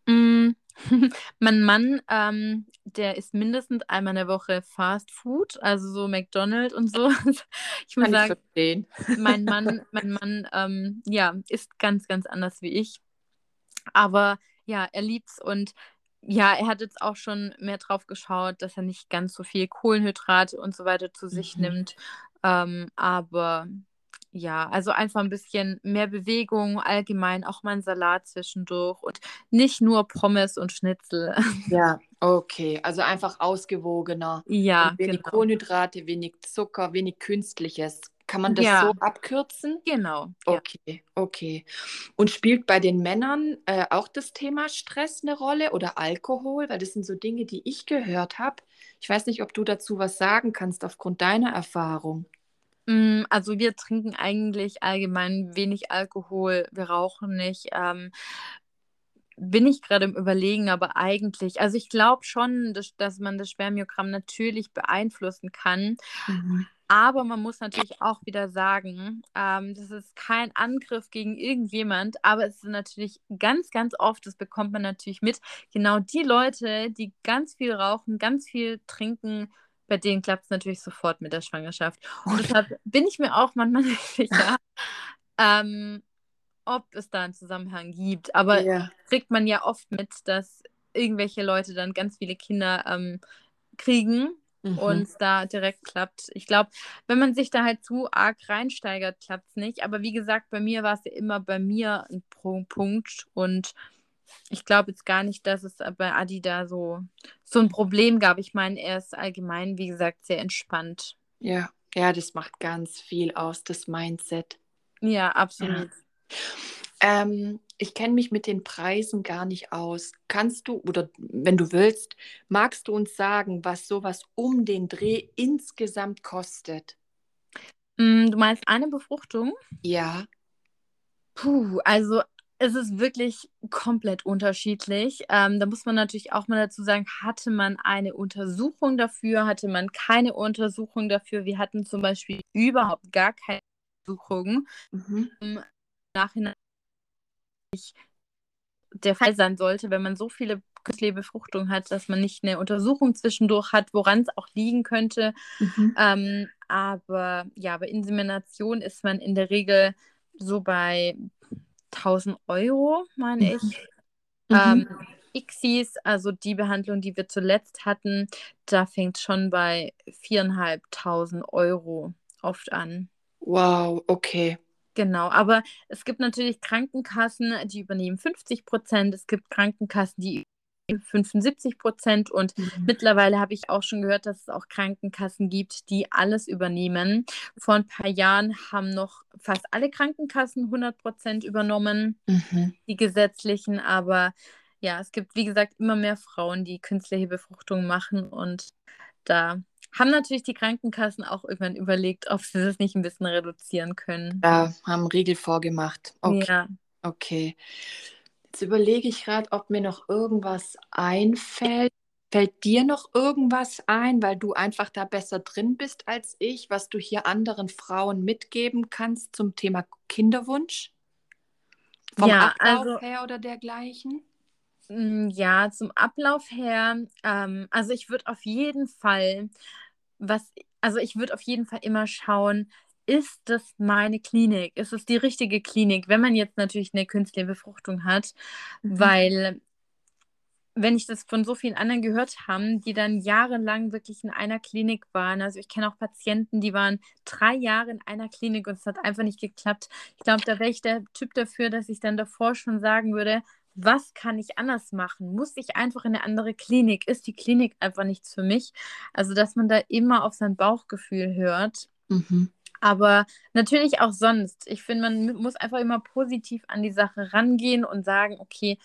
Mm, mein Mann, ähm, der isst mindestens einmal in der Woche Fast Food, also so McDonald's und so. Ich muss Kann sagen, ich mein Mann, mein Mann, ähm, ja, isst ganz, ganz anders wie ich. Aber ja, er liebt's und ja, er hat jetzt auch schon mehr drauf geschaut, dass er nicht ganz so viel Kohlenhydrate und so weiter zu sich mhm. nimmt. Ähm, aber ja, also einfach ein bisschen mehr Bewegung, allgemein auch mal ein Salat zwischendurch und nicht nur Pommes und Schnitzel. Ja, okay. Also einfach ausgewogener. Ja, und wenig genau. Kohlenhydrate, wenig Zucker, wenig Künstliches. Kann man das ja. so abkürzen? Genau. Okay, ja. okay. Und spielt bei den Männern äh, auch das Thema Stress eine Rolle oder Alkohol? Weil das sind so Dinge, die ich gehört habe. Ich weiß nicht, ob du dazu was sagen kannst aufgrund deiner Erfahrung. Mm, also wir trinken eigentlich allgemein wenig Alkohol, wir rauchen nicht. Ähm, bin ich gerade im Überlegen, aber eigentlich, also ich glaube schon, dass, dass man das Spermiogramm natürlich beeinflussen kann. Mhm. Aber man muss natürlich auch wieder sagen, ähm, das ist kein Angriff gegen irgendjemand, aber es ist natürlich ganz, ganz oft, das bekommt man natürlich mit, genau die Leute, die ganz viel rauchen, ganz viel trinken, bei denen klappt es natürlich sofort mit der Schwangerschaft. Und deshalb bin ich mir auch manchmal nicht sicher, ähm, ob es da einen Zusammenhang gibt. Aber ja. kriegt man ja oft mit, dass irgendwelche Leute dann ganz viele Kinder ähm, kriegen mhm. und es da direkt klappt. Ich glaube, wenn man sich da halt zu arg reinsteigert, klappt es nicht. Aber wie gesagt, bei mir war es ja immer bei mir ein Punkt und ich glaube jetzt gar nicht, dass es bei Adi da so, so ein Problem gab. Ich meine, er ist allgemein, wie gesagt, sehr entspannt. Ja, ja, das macht ganz viel aus, das Mindset. Ja, absolut. Ja. Ähm, ich kenne mich mit den Preisen gar nicht aus. Kannst du, oder wenn du willst, magst du uns sagen, was sowas um den Dreh insgesamt kostet? Mm, du meinst eine Befruchtung? Ja. Puh, also es ist wirklich komplett unterschiedlich. Ähm, da muss man natürlich auch mal dazu sagen, hatte man eine Untersuchung dafür, hatte man keine Untersuchung dafür. Wir hatten zum Beispiel überhaupt gar keine Untersuchung. Mhm. Im Nachhinein der Fall sein sollte, wenn man so viele künstliche Befruchtungen hat, dass man nicht eine Untersuchung zwischendurch hat, woran es auch liegen könnte. Mhm. Ähm, aber ja, bei Insemination ist man in der Regel so bei 1000 Euro, meine ich. Mhm. Ähm, ICSIs, also die Behandlung, die wir zuletzt hatten, da fängt schon bei 4.500 Euro oft an. Wow, okay. Genau, aber es gibt natürlich Krankenkassen, die übernehmen 50 Prozent. Es gibt Krankenkassen, die 75 Prozent. Und mhm. mittlerweile habe ich auch schon gehört, dass es auch Krankenkassen gibt, die alles übernehmen. Vor ein paar Jahren haben noch fast alle Krankenkassen 100 Prozent übernommen, mhm. die gesetzlichen. Aber ja, es gibt, wie gesagt, immer mehr Frauen, die künstliche Befruchtung machen. Und da haben natürlich die Krankenkassen auch irgendwann überlegt, ob sie das nicht ein bisschen reduzieren können. Ja, haben Riegel vorgemacht. Okay. Ja. Okay. Jetzt überlege ich gerade, ob mir noch irgendwas einfällt. Fällt dir noch irgendwas ein, weil du einfach da besser drin bist als ich, was du hier anderen Frauen mitgeben kannst zum Thema Kinderwunsch? Vom ja, Ablauf also, her oder dergleichen? Mm, ja, zum Ablauf her, ähm, also ich würde auf jeden Fall, was, also ich würde auf jeden Fall immer schauen, ist das meine Klinik? Ist es die richtige Klinik, wenn man jetzt natürlich eine künstliche Befruchtung hat? Mhm. Weil, wenn ich das von so vielen anderen gehört habe, die dann jahrelang wirklich in einer Klinik waren, also ich kenne auch Patienten, die waren drei Jahre in einer Klinik und es hat einfach nicht geklappt. Ich glaube, da wäre ich der Typ dafür, dass ich dann davor schon sagen würde, was kann ich anders machen? Muss ich einfach in eine andere Klinik? Ist die Klinik einfach nichts für mich? Also, dass man da immer auf sein Bauchgefühl hört. Mhm. Aber natürlich auch sonst. Ich finde, man muss einfach immer positiv an die Sache rangehen und sagen, okay,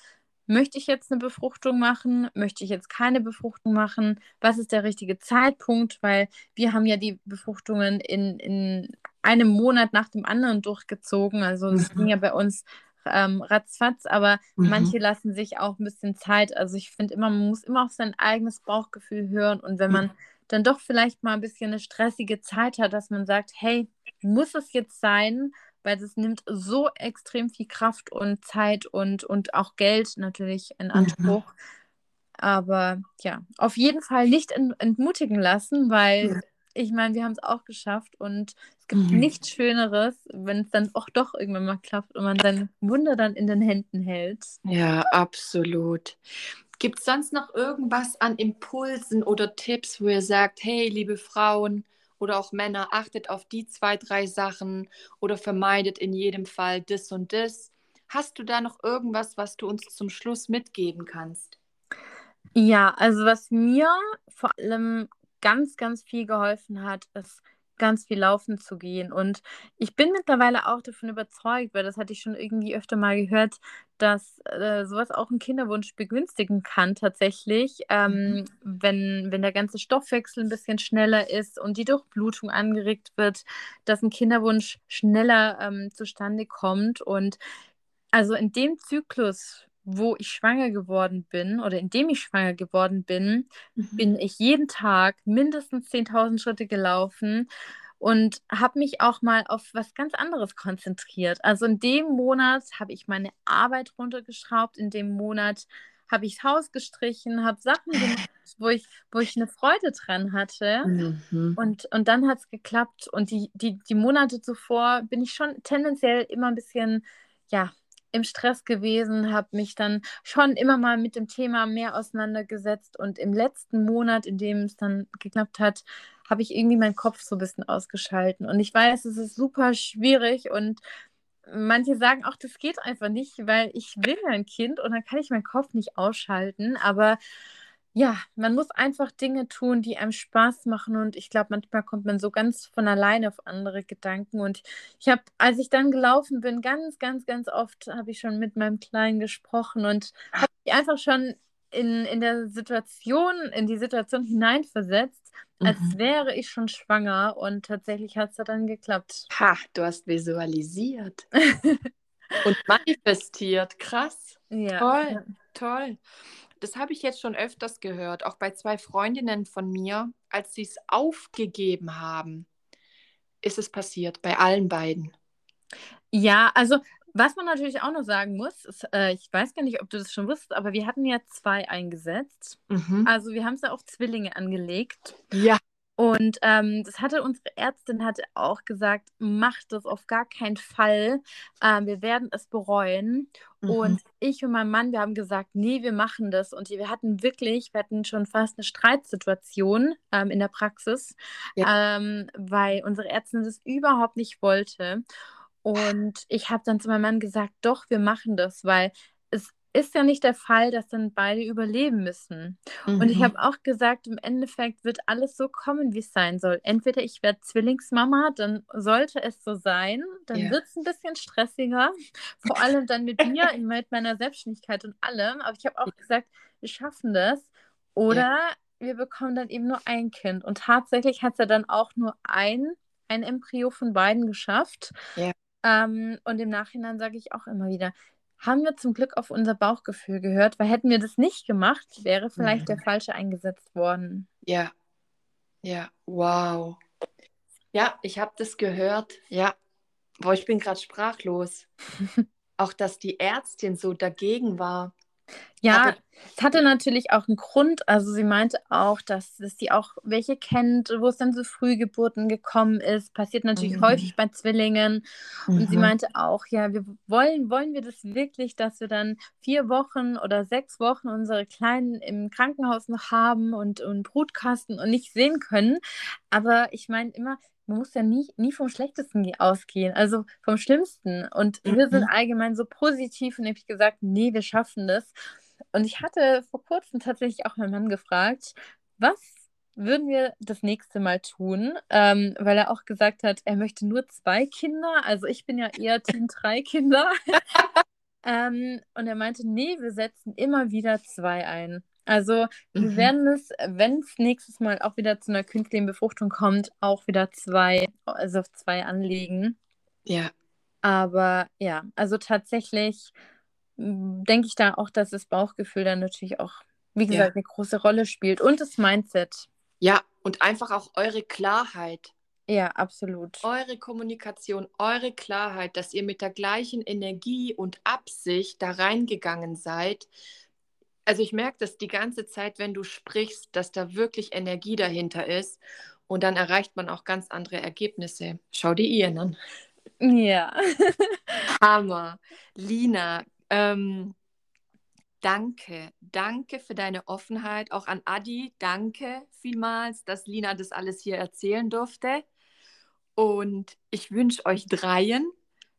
möchte ich jetzt eine Befruchtung machen? Möchte ich jetzt keine Befruchtung machen? Was ist der richtige Zeitpunkt? Weil wir haben ja die Befruchtungen in, in einem Monat nach dem anderen durchgezogen. Also es mhm. ging ja bei uns ähm, ratzfatz, aber mhm. manche lassen sich auch ein bisschen Zeit. Also ich finde immer, man muss immer auf sein eigenes Bauchgefühl hören und wenn man dann doch vielleicht mal ein bisschen eine stressige Zeit hat, dass man sagt, hey, muss es jetzt sein? Weil das nimmt so extrem viel Kraft und Zeit und, und auch Geld natürlich in. Anspruch. Mhm. Aber ja, auf jeden Fall nicht entmutigen lassen, weil ja ich meine, wir haben es auch geschafft und es gibt mhm. nichts Schöneres, wenn es dann auch doch irgendwann mal klappt und man sein Wunder dann in den Händen hält. Ja, absolut. Gibt es sonst noch irgendwas an Impulsen oder Tipps, wo ihr sagt, hey, liebe Frauen oder auch Männer, achtet auf die zwei, drei Sachen oder vermeidet in jedem Fall das und das? Hast du da noch irgendwas, was du uns zum Schluss mitgeben kannst? Ja, also was mir vor allem ganz, ganz viel geholfen hat, ist ganz viel laufen zu gehen. Und ich bin mittlerweile auch davon überzeugt, weil das hatte ich schon irgendwie öfter mal gehört, dass äh, sowas auch einen Kinderwunsch begünstigen kann tatsächlich, ähm, mhm. wenn, wenn der ganze Stoffwechsel ein bisschen schneller ist und die Durchblutung angeregt wird, dass ein Kinderwunsch schneller ähm, zustande kommt. Und also in dem Zyklus wo ich schwanger geworden bin oder indem ich schwanger geworden bin, mhm. bin ich jeden Tag mindestens 10.000 Schritte gelaufen und habe mich auch mal auf was ganz anderes konzentriert. Also in dem Monat habe ich meine Arbeit runtergeschraubt, in dem Monat habe ich das Haus gestrichen, habe Sachen gemacht, wo ich, wo ich eine Freude dran hatte. Mhm. Und, und dann hat es geklappt. Und die, die, die Monate zuvor bin ich schon tendenziell immer ein bisschen, ja, im Stress gewesen, habe mich dann schon immer mal mit dem Thema mehr auseinandergesetzt und im letzten Monat, in dem es dann geklappt hat, habe ich irgendwie meinen Kopf so ein bisschen ausgeschalten. Und ich weiß, es ist super schwierig und manche sagen auch, das geht einfach nicht, weil ich will ein Kind und dann kann ich meinen Kopf nicht ausschalten. Aber ja, man muss einfach Dinge tun, die einem Spaß machen. Und ich glaube, manchmal kommt man so ganz von alleine auf andere Gedanken. Und ich habe, als ich dann gelaufen bin, ganz, ganz, ganz oft habe ich schon mit meinem Kleinen gesprochen und habe mich einfach schon in, in der Situation, in die Situation hineinversetzt, als mhm. wäre ich schon schwanger. Und tatsächlich hat es dann geklappt. Ha, du hast visualisiert. und manifestiert. Krass. Ja. Toll, ja. toll das habe ich jetzt schon öfters gehört, auch bei zwei Freundinnen von mir, als sie es aufgegeben haben, ist es passiert, bei allen beiden. Ja, also was man natürlich auch noch sagen muss, ist, äh, ich weiß gar nicht, ob du das schon wusstest, aber wir hatten ja zwei eingesetzt. Mhm. Also wir haben es ja auf Zwillinge angelegt. Ja. Und ähm, das hatte unsere Ärztin hatte auch gesagt, macht das auf gar keinen Fall. Ähm, wir werden es bereuen. Mhm. Und ich und mein Mann, wir haben gesagt, nee, wir machen das. Und wir hatten wirklich, wir hatten schon fast eine Streitsituation ähm, in der Praxis, ja. Ähm, weil unsere Ärztin das überhaupt nicht wollte. Und ich habe dann zu meinem Mann gesagt, doch, wir machen das, weil es ist ja nicht der Fall, dass dann beide überleben müssen. Mhm. Und ich mhm. habe auch gesagt, im Endeffekt wird alles so kommen, wie es sein soll. Entweder ich werde Zwillingsmama, dann sollte es so sein, dann yeah. wird es ein bisschen stressiger, vor allem dann mit mir, mit meiner Selbstständigkeit und allem. Aber ich habe auch gesagt, wir schaffen das. Oder yeah. wir bekommen dann eben nur ein Kind. Und tatsächlich hat es ja dann auch nur ein, ein Embryo von beiden geschafft. Yeah. Ähm, und im Nachhinein sage ich auch immer wieder, haben wir zum Glück auf unser Bauchgefühl gehört, weil hätten wir das nicht gemacht, wäre vielleicht ja. der falsche eingesetzt worden. Ja, ja, wow. Ja, ich habe das gehört. Ja, boah, ich bin gerade sprachlos. Auch dass die Ärztin so dagegen war. Ja, es hatte natürlich auch einen Grund. Also sie meinte auch, dass, dass sie auch welche kennt, wo es dann zu Frühgeburten gekommen ist. Passiert natürlich mhm. häufig bei Zwillingen. Mhm. Und sie mhm. meinte auch, ja, wir wollen, wollen wir das wirklich, dass wir dann vier Wochen oder sechs Wochen unsere Kleinen im Krankenhaus noch haben und, und Brutkasten und nicht sehen können. Aber ich meine immer, man muss ja nie, nie vom Schlechtesten ausgehen, also vom Schlimmsten. Und mhm. wir sind allgemein so positiv und ich gesagt, nee, wir schaffen das. Und ich hatte vor kurzem tatsächlich auch meinen Mann gefragt, was würden wir das nächste Mal tun, ähm, weil er auch gesagt hat, er möchte nur zwei Kinder. Also ich bin ja eher Team drei Kinder. ähm, und er meinte, nee, wir setzen immer wieder zwei ein. Also wir mhm. werden es, wenn es nächstes Mal auch wieder zu einer künstlichen Befruchtung kommt, auch wieder zwei, also auf zwei anlegen. Ja. Aber ja, also tatsächlich hm, denke ich da auch, dass das Bauchgefühl dann natürlich auch, wie gesagt, ja. eine große Rolle spielt und das Mindset. Ja, und einfach auch eure Klarheit. Ja, absolut. Eure Kommunikation, eure Klarheit, dass ihr mit der gleichen Energie und Absicht da reingegangen seid, also ich merke das die ganze Zeit, wenn du sprichst, dass da wirklich Energie dahinter ist und dann erreicht man auch ganz andere Ergebnisse. Schau dir Ian an. Ja. Hammer. Lina, ähm, danke. Danke für deine Offenheit. Auch an Adi, danke vielmals, dass Lina das alles hier erzählen durfte. Und ich wünsche euch dreien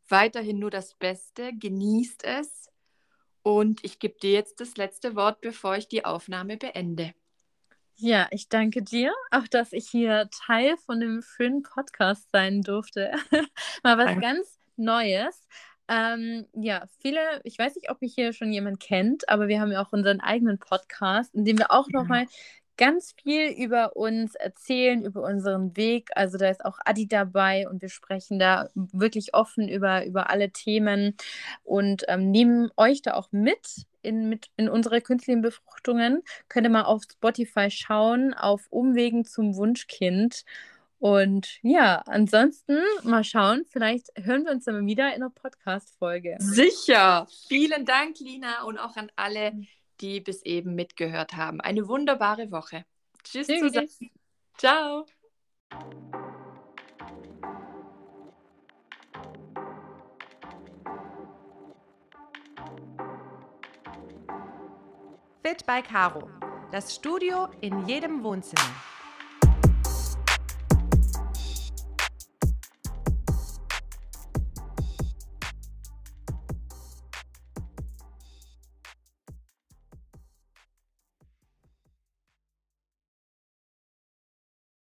weiterhin nur das Beste. Genießt es und ich gebe dir jetzt das letzte Wort, bevor ich die Aufnahme beende. Ja, ich danke dir, auch dass ich hier Teil von dem schönen Podcast sein durfte. Mal was ganz Neues. Ähm, ja, viele, ich weiß nicht, ob mich hier schon jemand kennt, aber wir haben ja auch unseren eigenen Podcast, in dem wir auch ja. nochmal ganz viel über uns erzählen, über unseren Weg. Also da ist auch Adi dabei und wir sprechen da wirklich offen über, über alle Themen und ähm, nehmen euch da auch mit in, mit in unsere künstlichen Befruchtungen. Könnt ihr mal auf Spotify schauen, auf Umwegen zum Wunschkind. Und ja, ansonsten mal schauen, vielleicht hören wir uns dann wieder in einer Podcast-Folge. Sicher. Vielen Dank, Lina, und auch an alle, die bis eben mitgehört haben. Eine wunderbare Woche. Tschüss Tschüss. zusammen. Ciao. Fit by Caro. Das Studio in jedem Wohnzimmer.